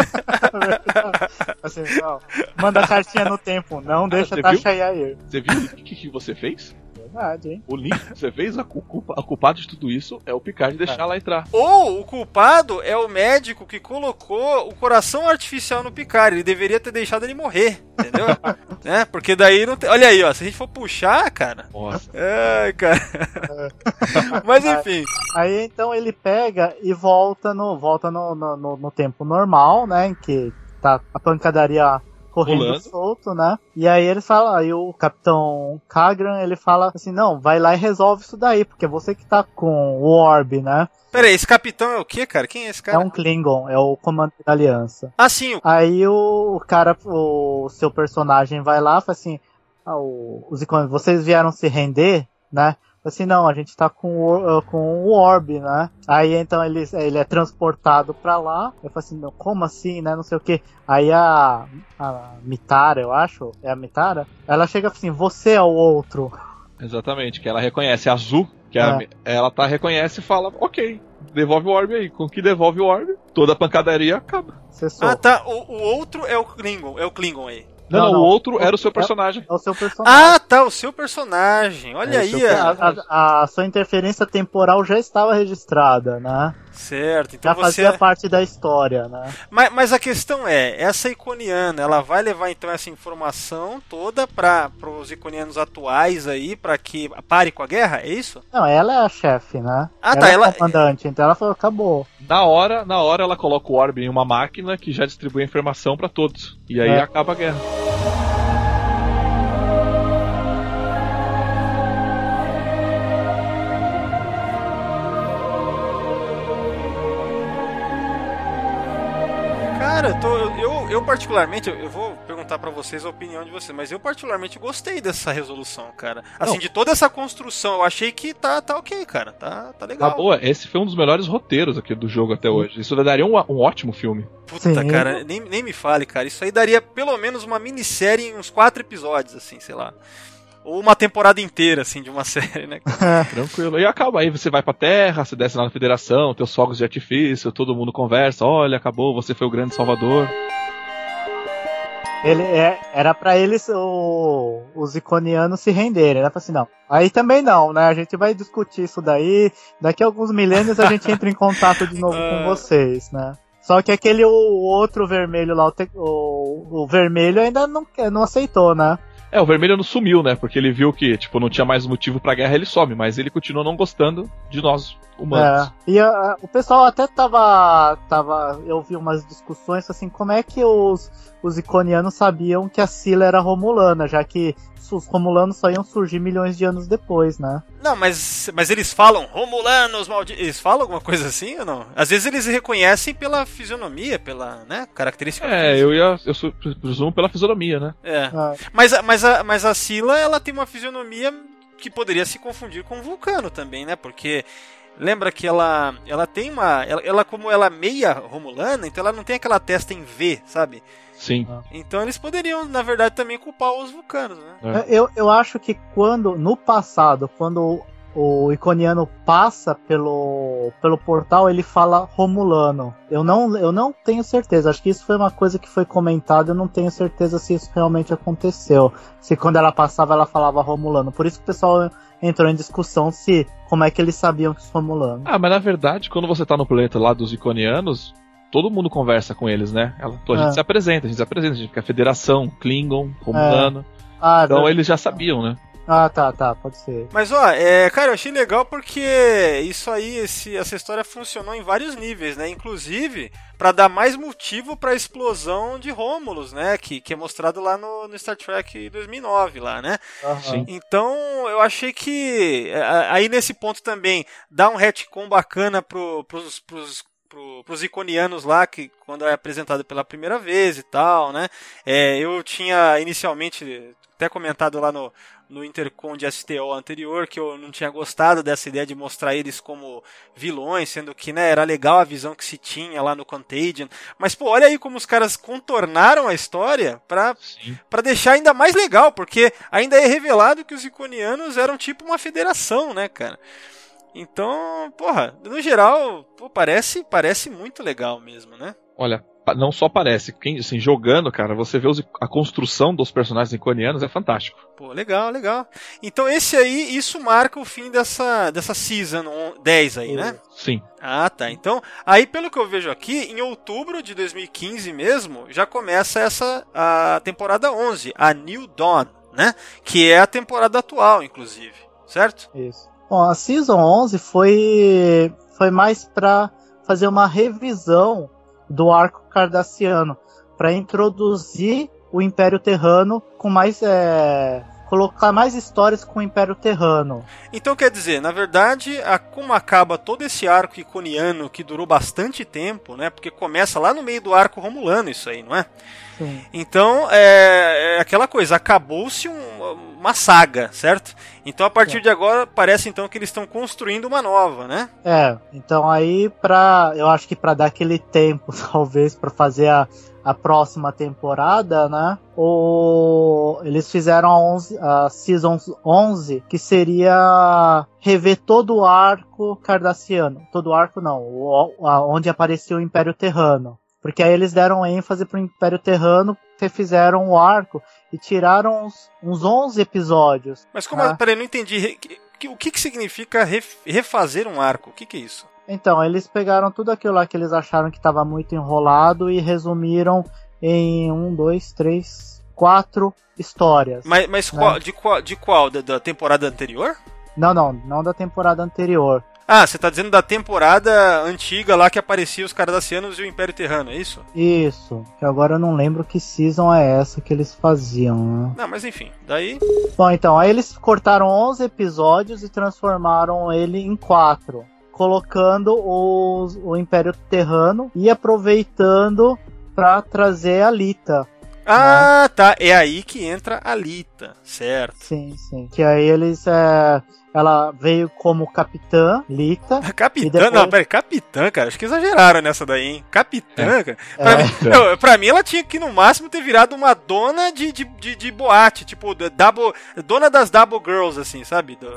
assim, ó, manda a cartinha no tempo. Não deixa a Tasha Yari ir. Você viu o que, que você fez? Verdade, hein? O link que você fez, a, culpa, a culpado de tudo isso é o Picard deixar é. lá entrar. Ou o culpado é o médico que colocou o coração artificial no Picard. Ele deveria ter deixado ele morrer, entendeu? né? Porque daí não tem... Olha aí, ó. Se a gente for puxar, cara. Nossa. Ai, cara. Mas enfim. Aí, aí, então ele pega e volta no, volta no, no, no tempo normal, né? Em que tá a pancadaria correndo Pulando. solto, né? E aí ele fala, aí o Capitão Kagran, ele fala assim, não, vai lá e resolve isso daí, porque é você que tá com o Orb, né? Peraí, esse capitão é o que, cara? Quem é esse cara? É um Klingon, é o comandante da aliança. Ah, sim. Aí o, o cara, o seu personagem vai lá e fala assim, ah, o, os vocês vieram se render, né? Assim, não, a gente tá com o, uh, com o Orb, né? Aí então ele, ele é transportado pra lá. Eu falo assim, não, como assim, né? Não sei o que. Aí a, a Mitara, eu acho, é a Mitara, ela chega assim, você é o outro. Exatamente, que ela reconhece. A Azul, que é a- ela tá, reconhece e fala, ok, devolve o orbe aí. Com que devolve o orbe, toda a pancadaria acaba. Cessou. Ah, tá. O, o outro é o Klingon, é o Klingon aí. Não, Não, não, o outro era o seu personagem. É o seu personagem. Ah, tá, o seu personagem. Olha É, aí. A, a- a sua interferência temporal já estava registrada, né? Certo, então Já você. fazia parte da história, né? Mas, mas a questão é, essa iconiana, ela vai levar então essa informação toda para os iconianos atuais aí, para que pare com a guerra, é isso? Não, ela é a chefe, né? Ah, ela tá, é ela- a comandante, então ela falou, acabou. Na hora, na hora ela coloca o orbe em uma máquina que já distribui a informação pra todos. E aí É. acaba a guerra. Cara, eu, tô- eu, eu particularmente, eu, vou perguntar pra vocês a opinião de vocês, mas eu particularmente gostei dessa resolução, cara. Assim, Não. de toda essa construção, eu achei que tá, tá ok, cara. Tá, tá legal. Tá boa, esse foi um dos melhores roteiros aqui do jogo até hoje. Isso daria um, um ótimo filme. Puta, Sim. cara, nem, nem me fale, cara. Isso aí daria pelo menos uma minissérie em uns quatro episódios, assim, sei lá. Ou uma temporada inteira, assim, de uma série, né? Tranquilo. E acaba. Aí você vai pra terra, você desce lá na federação, teus fogos de artifício, todo mundo conversa. Olha, acabou, você foi o grande salvador. Ele é, era pra eles, o- os iconianos, se renderem. Era pra assim, não. Aí também não, né? A gente vai discutir isso daí. Daqui a alguns milênios a gente entra em contato de novo com vocês, né? Só que aquele o, o outro vermelho lá, o, o, o vermelho ainda não, não aceitou, né? É, o vermelho não sumiu, né? Porque ele viu que, tipo, não tinha mais motivo pra guerra, ele some, mas ele continua não gostando de nós humanos. É. E a- o pessoal até tava, tava. Eu vi umas discussões assim, como é que os, os iconianos sabiam que a Scylla era romulana, já que os romulanos só iam surgir milhões de anos depois, né? Não, mas, mas eles falam Romulanos malditos. Eles falam alguma coisa assim ou não? Às vezes eles reconhecem pela fisionomia, pela né, característica É, eu ia. Eu su- presumo pela fisionomia, né? É. Ah, Mas, a- mas, a, mas a Scylla, ela tem uma fisionomia que poderia se confundir com o Vulcano também, né? Porque lembra que ela, ela tem uma. Ela, ela, como ela é meia romulana, então ela não tem aquela testa em V, sabe? Sim. Então eles poderiam, na verdade, também culpar os vulcanos, né? É. Eu, eu acho que quando, no passado, quando o, iconiano passa pelo, pelo portal, ele fala romulano. Eu não, eu não tenho certeza. Acho que isso foi uma coisa que foi comentada. Eu não tenho certeza se isso realmente aconteceu. Se quando ela passava ela falava romulano. Por isso que o pessoal entrou em discussão se como é que eles sabiam que os romulanos. Ah, mas na verdade, quando você tá no planeta lá dos iconianos, todo mundo conversa com eles, né? Ela- A gente É. se apresenta, a gente se apresenta, a gente fica Federação, Klingon, Romulano. Ah, Então ver- eles já sabiam, né? ah, tá, tá, pode ser. Mas ó, é, cara, eu achei legal porque isso aí, esse, essa história funcionou em vários níveis, né? Inclusive pra dar mais motivo pra explosão de Rômulus, né? Que, que é mostrado lá no, no Star Trek 2009 lá, né? Sim. Então eu achei que é, aí nesse ponto também dá um retcon bacana pro, pros, pros, pro, pros iconianos lá, que quando é apresentado pela primeira vez e tal, né? É, eu tinha inicialmente até comentado lá no, no Intercom de STO anterior que eu não tinha gostado dessa ideia de mostrar eles como vilões, sendo que né, era legal a visão que se tinha lá no Contagion. Mas pô, olha aí como os caras contornaram a história pra Sim. Pra deixar ainda mais legal, porque ainda é revelado que os iconianos eram tipo uma federação, né, cara? Então, porra, no geral, pô, parece, parece muito legal mesmo, né? Olha, não só parece, quem, assim, jogando, cara, você vê os- a construção dos personagens iconianos é fantástico. Pô, legal, legal. Então esse aí, isso marca o fim dessa, dessa Season on- 10 aí, né? Sim. Ah, tá. Então, aí pelo que eu vejo aqui, em outubro de 2015 mesmo, já começa essa a temporada 11, a New Dawn, né? Que é a temporada atual, inclusive, certo? Isso. Bom, a Season 11 foi, foi mais pra fazer uma revisão do arco cardassiano, pra introduzir o Império Terrano com mais. É, colocar mais histórias com o Império Terrano. Então quer dizer, na verdade, a, como acaba todo esse arco iconiano que durou bastante tempo, né? Porque começa lá no meio do arco romulano isso aí, não é? Sim. Então é, é aquela coisa, acabou-se um- uma saga, certo? Então a partir de agora parece então que eles estão construindo uma nova, né? É, então aí pra. Eu acho que pra dar aquele tempo, talvez, pra fazer a, a próxima temporada, né? O, eles fizeram a, 11, a Season 11, que seria rever todo o arco cardassiano. Todo o arco não, o, a, onde apareceu o Império Terrano. Porque aí eles deram ênfase pro Império Terrano, refizeram o arco e tiraram uns, uns 11 episódios. Mas como, né? peraí, não entendi. O que, que significa ref- refazer um arco? O que, que é isso? Então, eles pegaram tudo aquilo lá que eles acharam que estava muito enrolado e resumiram em um, dois, três, quatro histórias. Mas, mas Não. qual- de qual? De qual? Da, da temporada anterior? Não, não, não da temporada anterior. Ah, você tá dizendo da temporada antiga lá que aparecia os Cardassianos e o Império Terrano, é isso? Isso. Que agora eu não lembro que season é essa que eles faziam, né? Não, mas enfim. Daí. Bom, então, aí eles cortaram 11 episódios e transformaram ele em quatro. Colocando os, o Império Terrano e aproveitando pra trazer a Lita. Ah, tá. É aí que entra a Lita, certo? Sim, sim. Que aí eles. É, ela veio como capitã, Lita. Capitã, E depois- não, peraí, capitã, cara. Acho que exageraram nessa daí, hein? Capitã, cara. Pra, É. mim, não, pra mim, ela tinha que no máximo ter virado uma dona de, de, de, de boate, tipo, double, dona das Double Girls, assim, sabe? Do,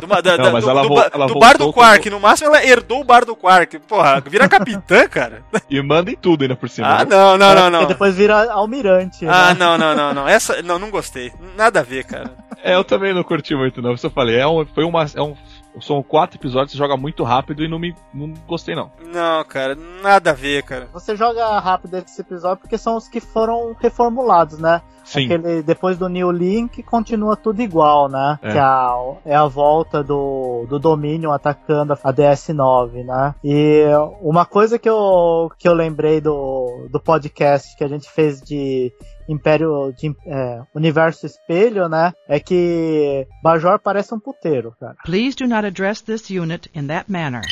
do, da- Não, da- do, vo- do bar do Quark. No máximo, ela herdou o bar do Quark. Porra, vira capitã, cara. E manda em tudo ainda por cima. Ah, né? não, não, não, E não. depois vira almirante. Ah, né? não, não, não, não. Essa, não, não gostei. Nada a ver, cara. É, eu também não curti muito, não. Eu falei. É um, foi uma. É um, são quatro episódios, você joga muito rápido e não me. não gostei, não. Não, cara, nada a ver, cara. Você joga rápido esse episódio porque são os que foram reformulados, né? Sim. Aquele, depois do New Link continua tudo igual, né? É. Que a, é a volta do, do Dominion atacando a DS9, né? E uma coisa que eu, que eu lembrei do, do podcast que a gente fez de Império de é, Universo Espelho, né? É que Bajor parece um puteiro, cara. Please do not address this unit in that manner.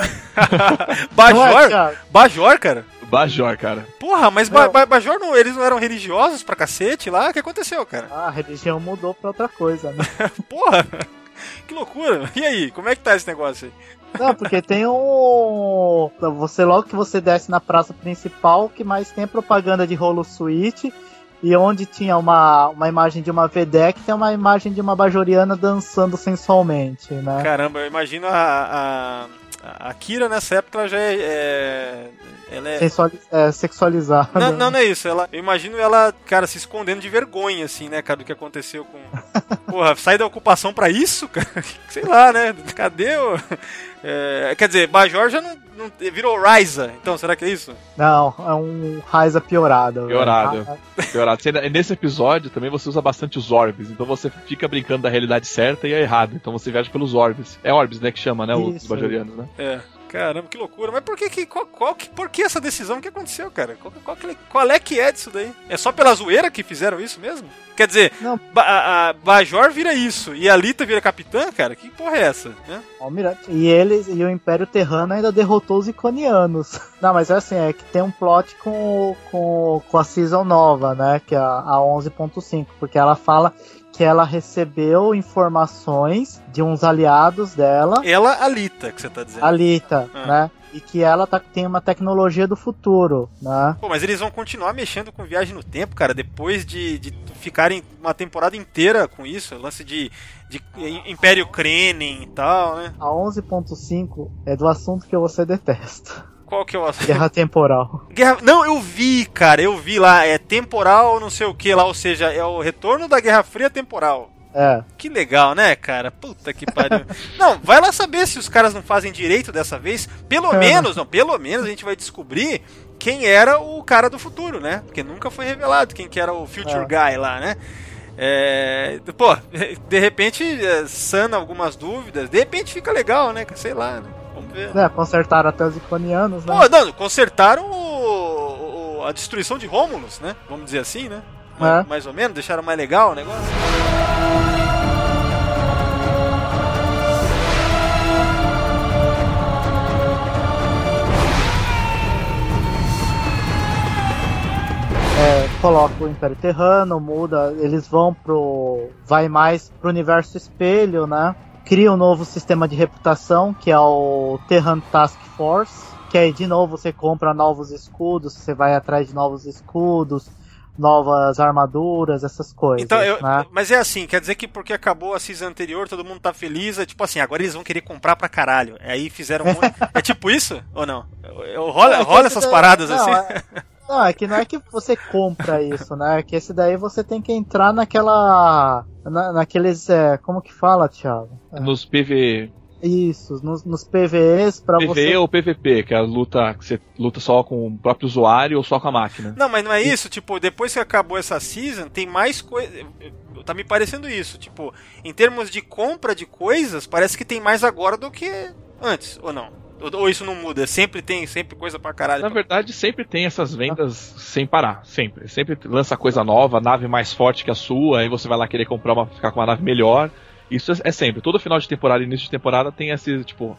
É, Bajor? Bajor, cara? Bajor, cara. Porra, mas ba Não. Ba- Bajor não, eles não eram religiosos pra cacete lá? O que aconteceu, cara? Ah, a religião mudou pra outra coisa, né? Porra! Que loucura! E aí, como é que tá esse negócio aí? Não, porque tem um. Você logo que você desce na praça principal, o que mais tem é propaganda de rolo suíte. E onde tinha uma, uma imagem de uma VDEC, tem uma imagem de uma bajoriana dançando sensualmente, né? Caramba, eu imagino a, a, a Kira nessa época ela já é. é- ela é. É, sexualizada. Não, não, não é isso. Ela, eu imagino ela, cara, se escondendo de vergonha, assim, né, cara, do que aconteceu com. Porra, sai da ocupação pra isso, cara? Sei lá, né? Cadê o. É, quer dizer, Bajor já não, não. Virou Ryza, então será que é isso? Não, é um Raiza piorado. Piorado. Ah, Piorado. Você- Nesse episódio também você usa bastante os orbes, então você fica brincando da realidade certa e a errada. Então você viaja pelos orbes. É orbes, né, que chama, né, os bajorianos, né? É. Caramba, que loucura. Mas por que que. Qual, qual que por que essa decisão? O que aconteceu, cara? Qual, qual, qual é que é disso daí? É só pela zoeira que fizeram isso mesmo? Quer dizer, Não. A, a Bajor vira isso e a Lita vira capitã, cara? Que porra é essa? Né? Almirante. E eles e o Império Terrano ainda derrotou os iconianos. Não, mas é assim, é que tem um plot com, com, com a season nova, né? Que é a, a 11.5, porque ela fala que ela recebeu informações de uns aliados dela, Ela, a Lita, que você tá dizendo. a Lita, Ah. né? E que ela tá, tem uma tecnologia do futuro, né? Pô, mas eles vão continuar mexendo com viagem no tempo, cara, depois de, de ficarem uma temporada inteira com isso, lance de, de Império Krenin e tal, né? A 11.5 é do assunto que você detesta. Qual que é o Guerra temporal. Guerra... Não, eu vi, cara, eu vi lá, é temporal, não sei o que lá, ou seja, é o retorno da Guerra Fria temporal. É. Que legal, né, cara? Puta que pariu. não, vai lá saber se os caras não fazem direito dessa vez. Pelo É. menos, não, pelo menos a gente vai descobrir quem era o cara do futuro, né? Porque nunca foi revelado quem que era o Future Guy lá, né? É, pô, de repente é, sana algumas dúvidas, de repente fica legal, né? Sei lá, né? Vamos ver. É, consertaram até os iconianos, né? Pô, não, consertaram o- o- a destruição de Rômulus, né? Vamos dizer assim, né? É. Mais ou menos, deixaram mais legal o negócio. É, coloca o Império Terrano, muda, eles vão pro. vai mais pro universo espelho, né? Cria um novo sistema de reputação, que é o Terran Task Force, que aí de novo você compra novos escudos, você vai atrás de novos escudos, novas armaduras, essas coisas. Então, eu- né? mas é assim, quer dizer que porque acabou a season anterior, todo mundo tá feliz, é tipo assim, agora eles vão querer comprar pra caralho. Aí fizeram um monte... É tipo isso? Ou não? Rola, é rola essas paradas não, assim? é- Não, é que não é que você compra isso, né? É que esse daí você tem que entrar naquela. na- naqueles. É, como que fala, Thiago? É, Nos PV, Isso, nos, nos PVEs pra PVE você. ou PVP, que é a luta que você luta só com o próprio usuário ou só com a máquina. Não, mas não é isso, tipo, depois que acabou essa season, tem mais coisa. Tá me parecendo isso, tipo, em termos de compra de coisas, parece que tem mais agora do que antes, ou não? Ou, isso não muda? Sempre tem, sempre coisa pra caralho. Na verdade, sempre tem essas vendas sem parar, sempre. Sempre lança coisa nova, nave mais forte que a sua, aí você vai lá querer comprar uma, ficar com uma nave melhor. Isso é, é sempre. Todo final de temporada e início de temporada tem esse, tipo,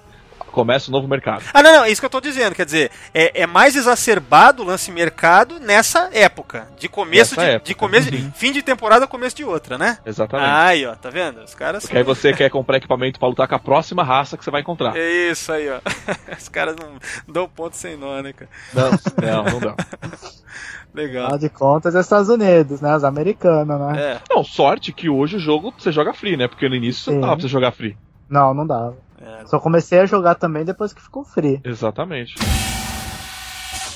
começa um novo mercado. Ah, não, não, é isso que eu tô dizendo. Quer dizer, é, é mais exacerbado o lance mercado nessa época. De começo Nessa de, época. de começo de, Uhum. fim de temporada, começo de outra, né? Exatamente. Aí, ó, tá vendo? Os caras Porque aí você quer comprar equipamento pra lutar com a próxima raça que você vai encontrar. É isso aí, ó. Os caras não dão ponto sem nó, né, cara? Não, não, não dá. Legal. Afinal de contas, é Estados Unidos, né? Os americanos, né? É, Não, sorte que hoje o jogo você joga free, né? Porque no início você Sim. não dava pra você jogar free. Não, não dava. É. Só comecei a jogar também depois que ficou free. Exatamente.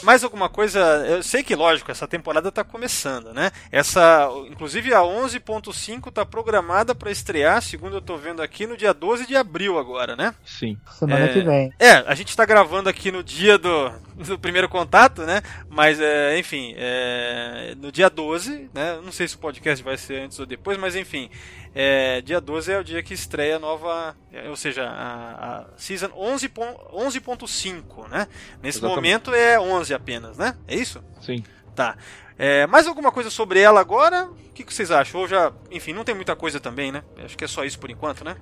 Mais alguma coisa? Eu sei que, lógico, essa temporada tá começando, né? Essa, inclusive a 11.5 tá programada para estrear, segundo eu tô vendo aqui, no dia 12 de abril agora, né? Sim. Semana É. que vem. É, a gente tá gravando aqui no dia do, do primeiro contato, né? Mas, é, enfim, é, no dia 12, né? Não sei se o podcast vai ser antes ou depois, mas enfim. É, dia 12 é o dia que estreia a nova, é, ou seja, a, a Season 11 pon- 11.5, né? Nesse Exatamente. momento é 11 apenas, né? É isso? Sim. Tá. É, mais alguma coisa sobre ela agora? O que, que vocês acham? Ou já, enfim, não tem muita coisa também, né? Acho que é só isso por enquanto, né?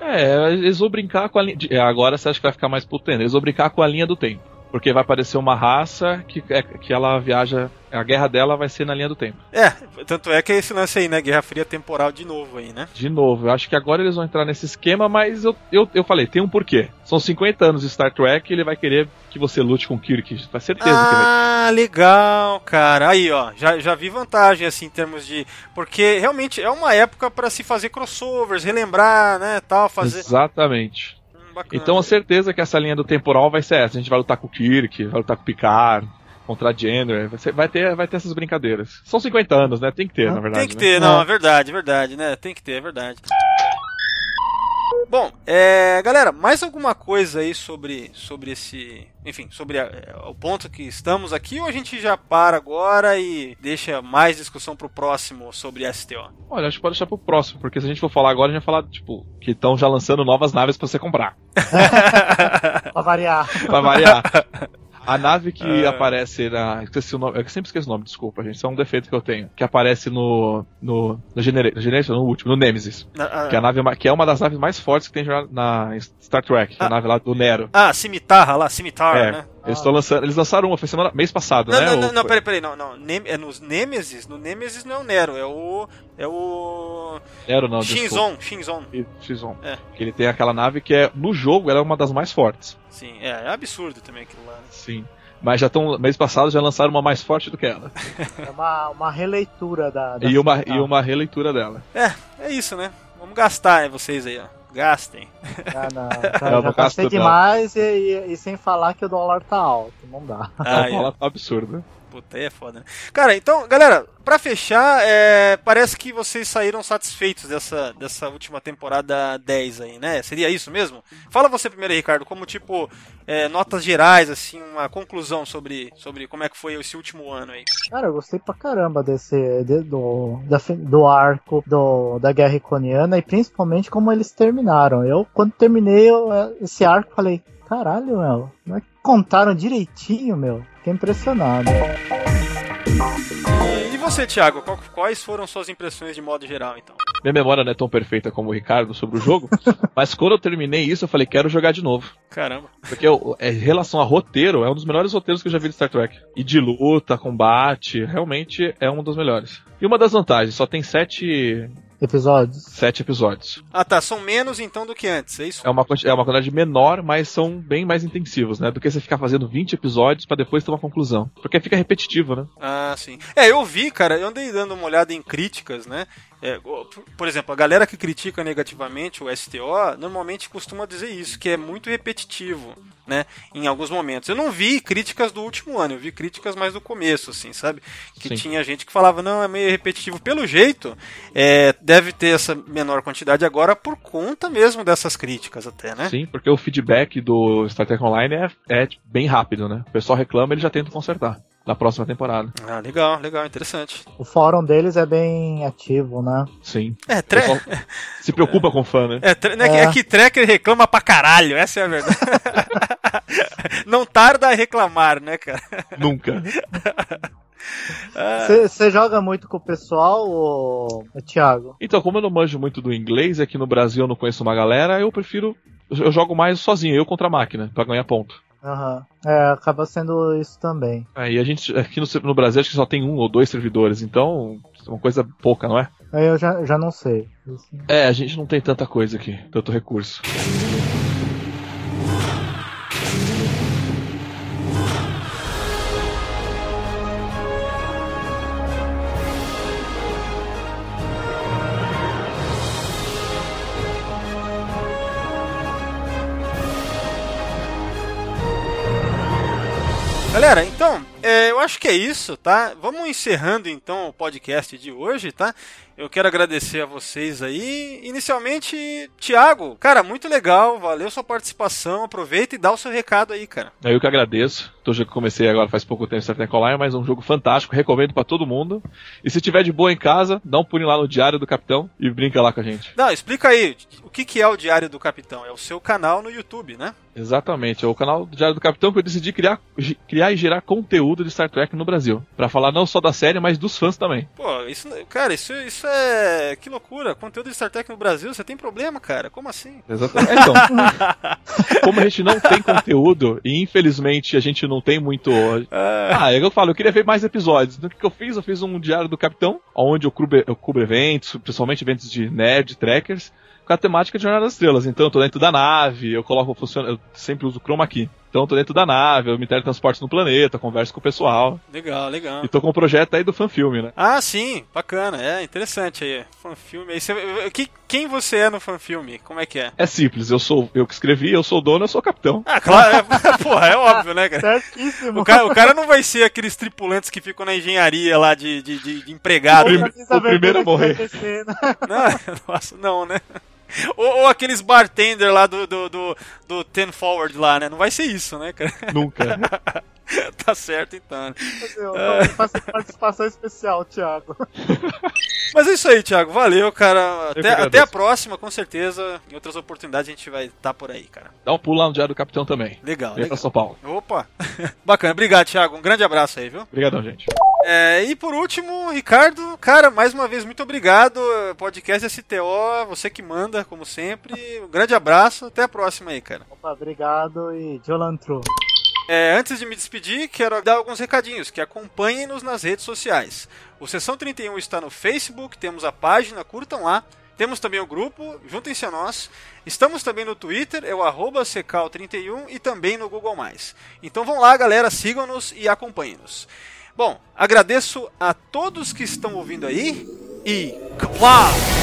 É, É, eles vão brincar com a linha. Agora você acha que vai ficar mais putendo. Eles vão brincar com a linha do tempo. Porque vai aparecer uma raça que, é, que ela viaja. A guerra dela vai ser na linha do tempo. É, tanto é que é esse lance aí, né? Guerra Fria temporal de novo aí, né? De novo, eu acho que agora eles vão entrar nesse esquema, mas eu, eu, eu falei, tem um porquê. São 50 anos de Star Trek e ele vai querer que você lute com o Kirk. Faz certeza que ele vai. Ah, legal, cara. Aí, ó, já, já vi vantagem, assim, em termos de. Porque realmente é uma época pra se fazer crossovers, relembrar, né, tal, fazer. Exatamente. Bacana. Então a certeza que essa linha do temporal vai ser essa. A gente vai lutar com o Kirk, vai lutar com o Picard, contra a Jenner. Vai, ter, vai ter essas brincadeiras. São 50 anos, né? Tem que ter, na verdade. Tem que né? ter, não, É. é verdade, é verdade, né? Tem que ter, é verdade. Bom, é, galera, mais alguma coisa aí sobre, sobre esse. Enfim, sobre a- é, o ponto que estamos aqui ou a gente já para agora e deixa mais discussão pro próximo sobre STO? Olha, acho que pode deixar pro próximo, porque se a gente for falar agora, a gente vai falar, tipo, que estão já lançando novas naves pra você comprar. pra variar. Pra variar. A nave que É. aparece na. Esqueci o nome. Eu sempre esqueço o nome, desculpa, gente. Isso é um defeito que eu tenho. Que aparece no. No. No Genera- Generation, no último, no Nemesis. Na- ah, Que é, a nave, que é uma das naves mais fortes que tem na Star Trek, que é a Ah. nave lá do Nero. Ah, cimitarra lá, cimitar, é, né? Eles estão lançando. Eles lançaram uma, foi semana, mês passado, Não, né? não, não, não, peraí, peraí, não, não. Nem- é nos Nemesis, no Nemesis não é o Nero, é o. É o. Nero não. Shinzon, Shinzon. X-On. É. Que ele tem aquela nave que é, no jogo, ela é uma das mais fortes. Sim, é, é absurdo também aquilo lá. né? Sim. Mas já estão. Mês passado já lançaram uma mais forte do que ela. É uma, uma releitura da. da E uma, e uma releitura dela. É, é isso, né? Vamos gastar, hein, vocês aí, ó. Gastem. Ah, não. Eu Já, gastei demais e, e- e sem falar que o dólar tá alto. Não dá. Ah, é. tá absurda. Puta, aí é foda, né? Cara, então, galera, pra fechar, é, parece que vocês saíram satisfeitos dessa, dessa última temporada 10 aí, né? Seria isso mesmo? Fala você primeiro, Ricardo, como tipo, é, notas gerais, assim, uma conclusão sobre, sobre como é que foi esse último ano aí. Cara, eu gostei pra caramba desse. de- do, da do arco do, da Guerra Iconiana e principalmente como eles terminaram. Eu, quando terminei eu, esse arco, falei: caralho, meu, como é que contaram direitinho, meu? Fiquei impressionado. E, e você, Thiago, qual- quais foram suas impressões de modo geral, então? minha memória não é tão perfeita como o Ricardo sobre o jogo, mas quando eu terminei isso, eu falei, quero jogar de novo. Caramba. Porque eu, é, em relação a roteiro, é um dos melhores roteiros que eu já vi de Star Trek. E de luta, combate, realmente é um dos melhores. E uma das vantagens, só tem sete, Episódios. sete episódios. Ah tá, são menos então do que antes, é isso? É uma, é uma quantidade menor, mas são bem mais intensivos, né? Do que você ficar fazendo 20 episódios pra depois ter uma conclusão. Porque fica repetitivo, né? Ah, sim. É, eu vi, cara, eu andei dando uma olhada em críticas, né? É, por exemplo, a galera que critica negativamente o STO normalmente costuma dizer isso, que é muito repetitivo, né? Em alguns momentos. Eu não vi críticas do último ano, eu vi críticas mais do começo, assim, sabe? Que Sim. tinha gente que falava, não, é meio repetitivo. Pelo jeito, é, deve ter essa menor quantidade agora por conta mesmo dessas críticas, até, né? Sim, porque o feedback do Star Trek Online é, é bem rápido, né? O pessoal reclama e ele já tenta consertar na próxima temporada. Ah, legal, legal, interessante. O fórum deles é bem ativo, né? Sim. É, tre... se preocupa com o fã, né? É, tre- né, que- É. é que Trekker reclama pra caralho, essa é a verdade. Não tarda a reclamar, né, cara? Nunca. Você joga muito com o pessoal, ô, Thiago? Então, como eu não manjo muito do inglês, aqui no Brasil eu não conheço uma galera, eu prefiro. Eu jogo mais sozinho, eu contra a máquina, pra ganhar ponto. Aham. É, acaba sendo isso também. Aí a gente, aqui no, no Brasil, acho que só tem um ou dois servidores, então é uma coisa pouca, não é? Aí eu já, já não sei. É, a gente não tem tanta coisa aqui, tanto recurso. Galera, então, é, eu acho que é isso, tá? Vamos encerrando então o podcast de hoje, tá? Eu quero agradecer a vocês aí. Inicialmente, Thiago, cara, muito legal, valeu sua participação. Aproveita e dá o seu recado aí, cara. É Eu que agradeço. Tô que comecei agora faz pouco tempo Star Trek Online, mas é um jogo fantástico, recomendo pra todo mundo. E se tiver de boa em casa, dá um pulinho lá no Diário do Capitão e brinca lá com a gente. Não, explica aí, o que, que é o Diário do Capitão? É o seu canal no YouTube, né? Exatamente, é o canal do Diário do Capitão que eu decidi criar, criar e gerar conteúdo de Star Trek no Brasil. Pra falar não só da série, mas dos fãs também. Pô, isso, cara, isso, isso é. Que loucura. Conteúdo de Star Trek no Brasil, você tem problema, cara? Como assim? Exatamente. É, Então, como a gente não tem conteúdo e infelizmente a gente não tem muito. Ah, eu falo, eu queria ver mais episódios. Então o que eu fiz? Eu fiz um diário do Capitão, onde eu cubro, eu cubro eventos, principalmente eventos de nerd, trackers, com a temática de Jornada das Estrelas. Então eu tô dentro da nave, eu coloco funciona, eu sempre uso chroma key. Então eu tô dentro da nave, eu me teletransporto no planeta, converso com o pessoal. Legal, legal. E tô com um projeto aí do fanfilme, né? Ah, sim, bacana, é interessante aí. Fanfilme. Aí você, que, quem você é no fanfilme? Como é que é? É simples, eu sou eu que escrevi, eu sou o dono, eu sou o capitão. Ah, claro, é, porra, é óbvio, né, cara? Certíssimo. O cara, o cara não vai ser aqueles tripulantes que ficam na engenharia lá de, de, de- de empregado. Prim- né? O primeiro a morrer. Não, nossa, não, né? Ou, ou aqueles bartender lá do, do, do, do Ten Forward lá, né? Não vai ser isso, né, cara? Nunca. tá certo então. Eu faço participação especial, Thiago. Mas é isso aí, Thiago. Valeu, cara. Até, até a próxima, com certeza. Em outras oportunidades a gente vai estar por aí, cara. Dá um pulo lá no Diário do Capitão também. Legal, Vem pra legal. São Paulo. Opa! Bacana, obrigado, Thiago. Um grande abraço aí, viu? Obrigadão, gente. É, e por último, Ricardo, cara, mais uma vez, muito obrigado. Podcast STO, você que manda, como sempre. Um grande abraço, até a próxima aí, cara. Opa, obrigado e Jolantru. É, antes de me despedir, quero dar alguns recadinhos, que acompanhem-nos nas redes sociais. O Sessão 31 está no Facebook, temos a página, curtam lá. Temos também o grupo, juntem-se a nós. Estamos também no Twitter, é o arroba secal31 e também no Google+. Então vão lá, galera, sigam-nos e acompanhem-nos. Bom, agradeço a todos que estão ouvindo aí e... Kapla!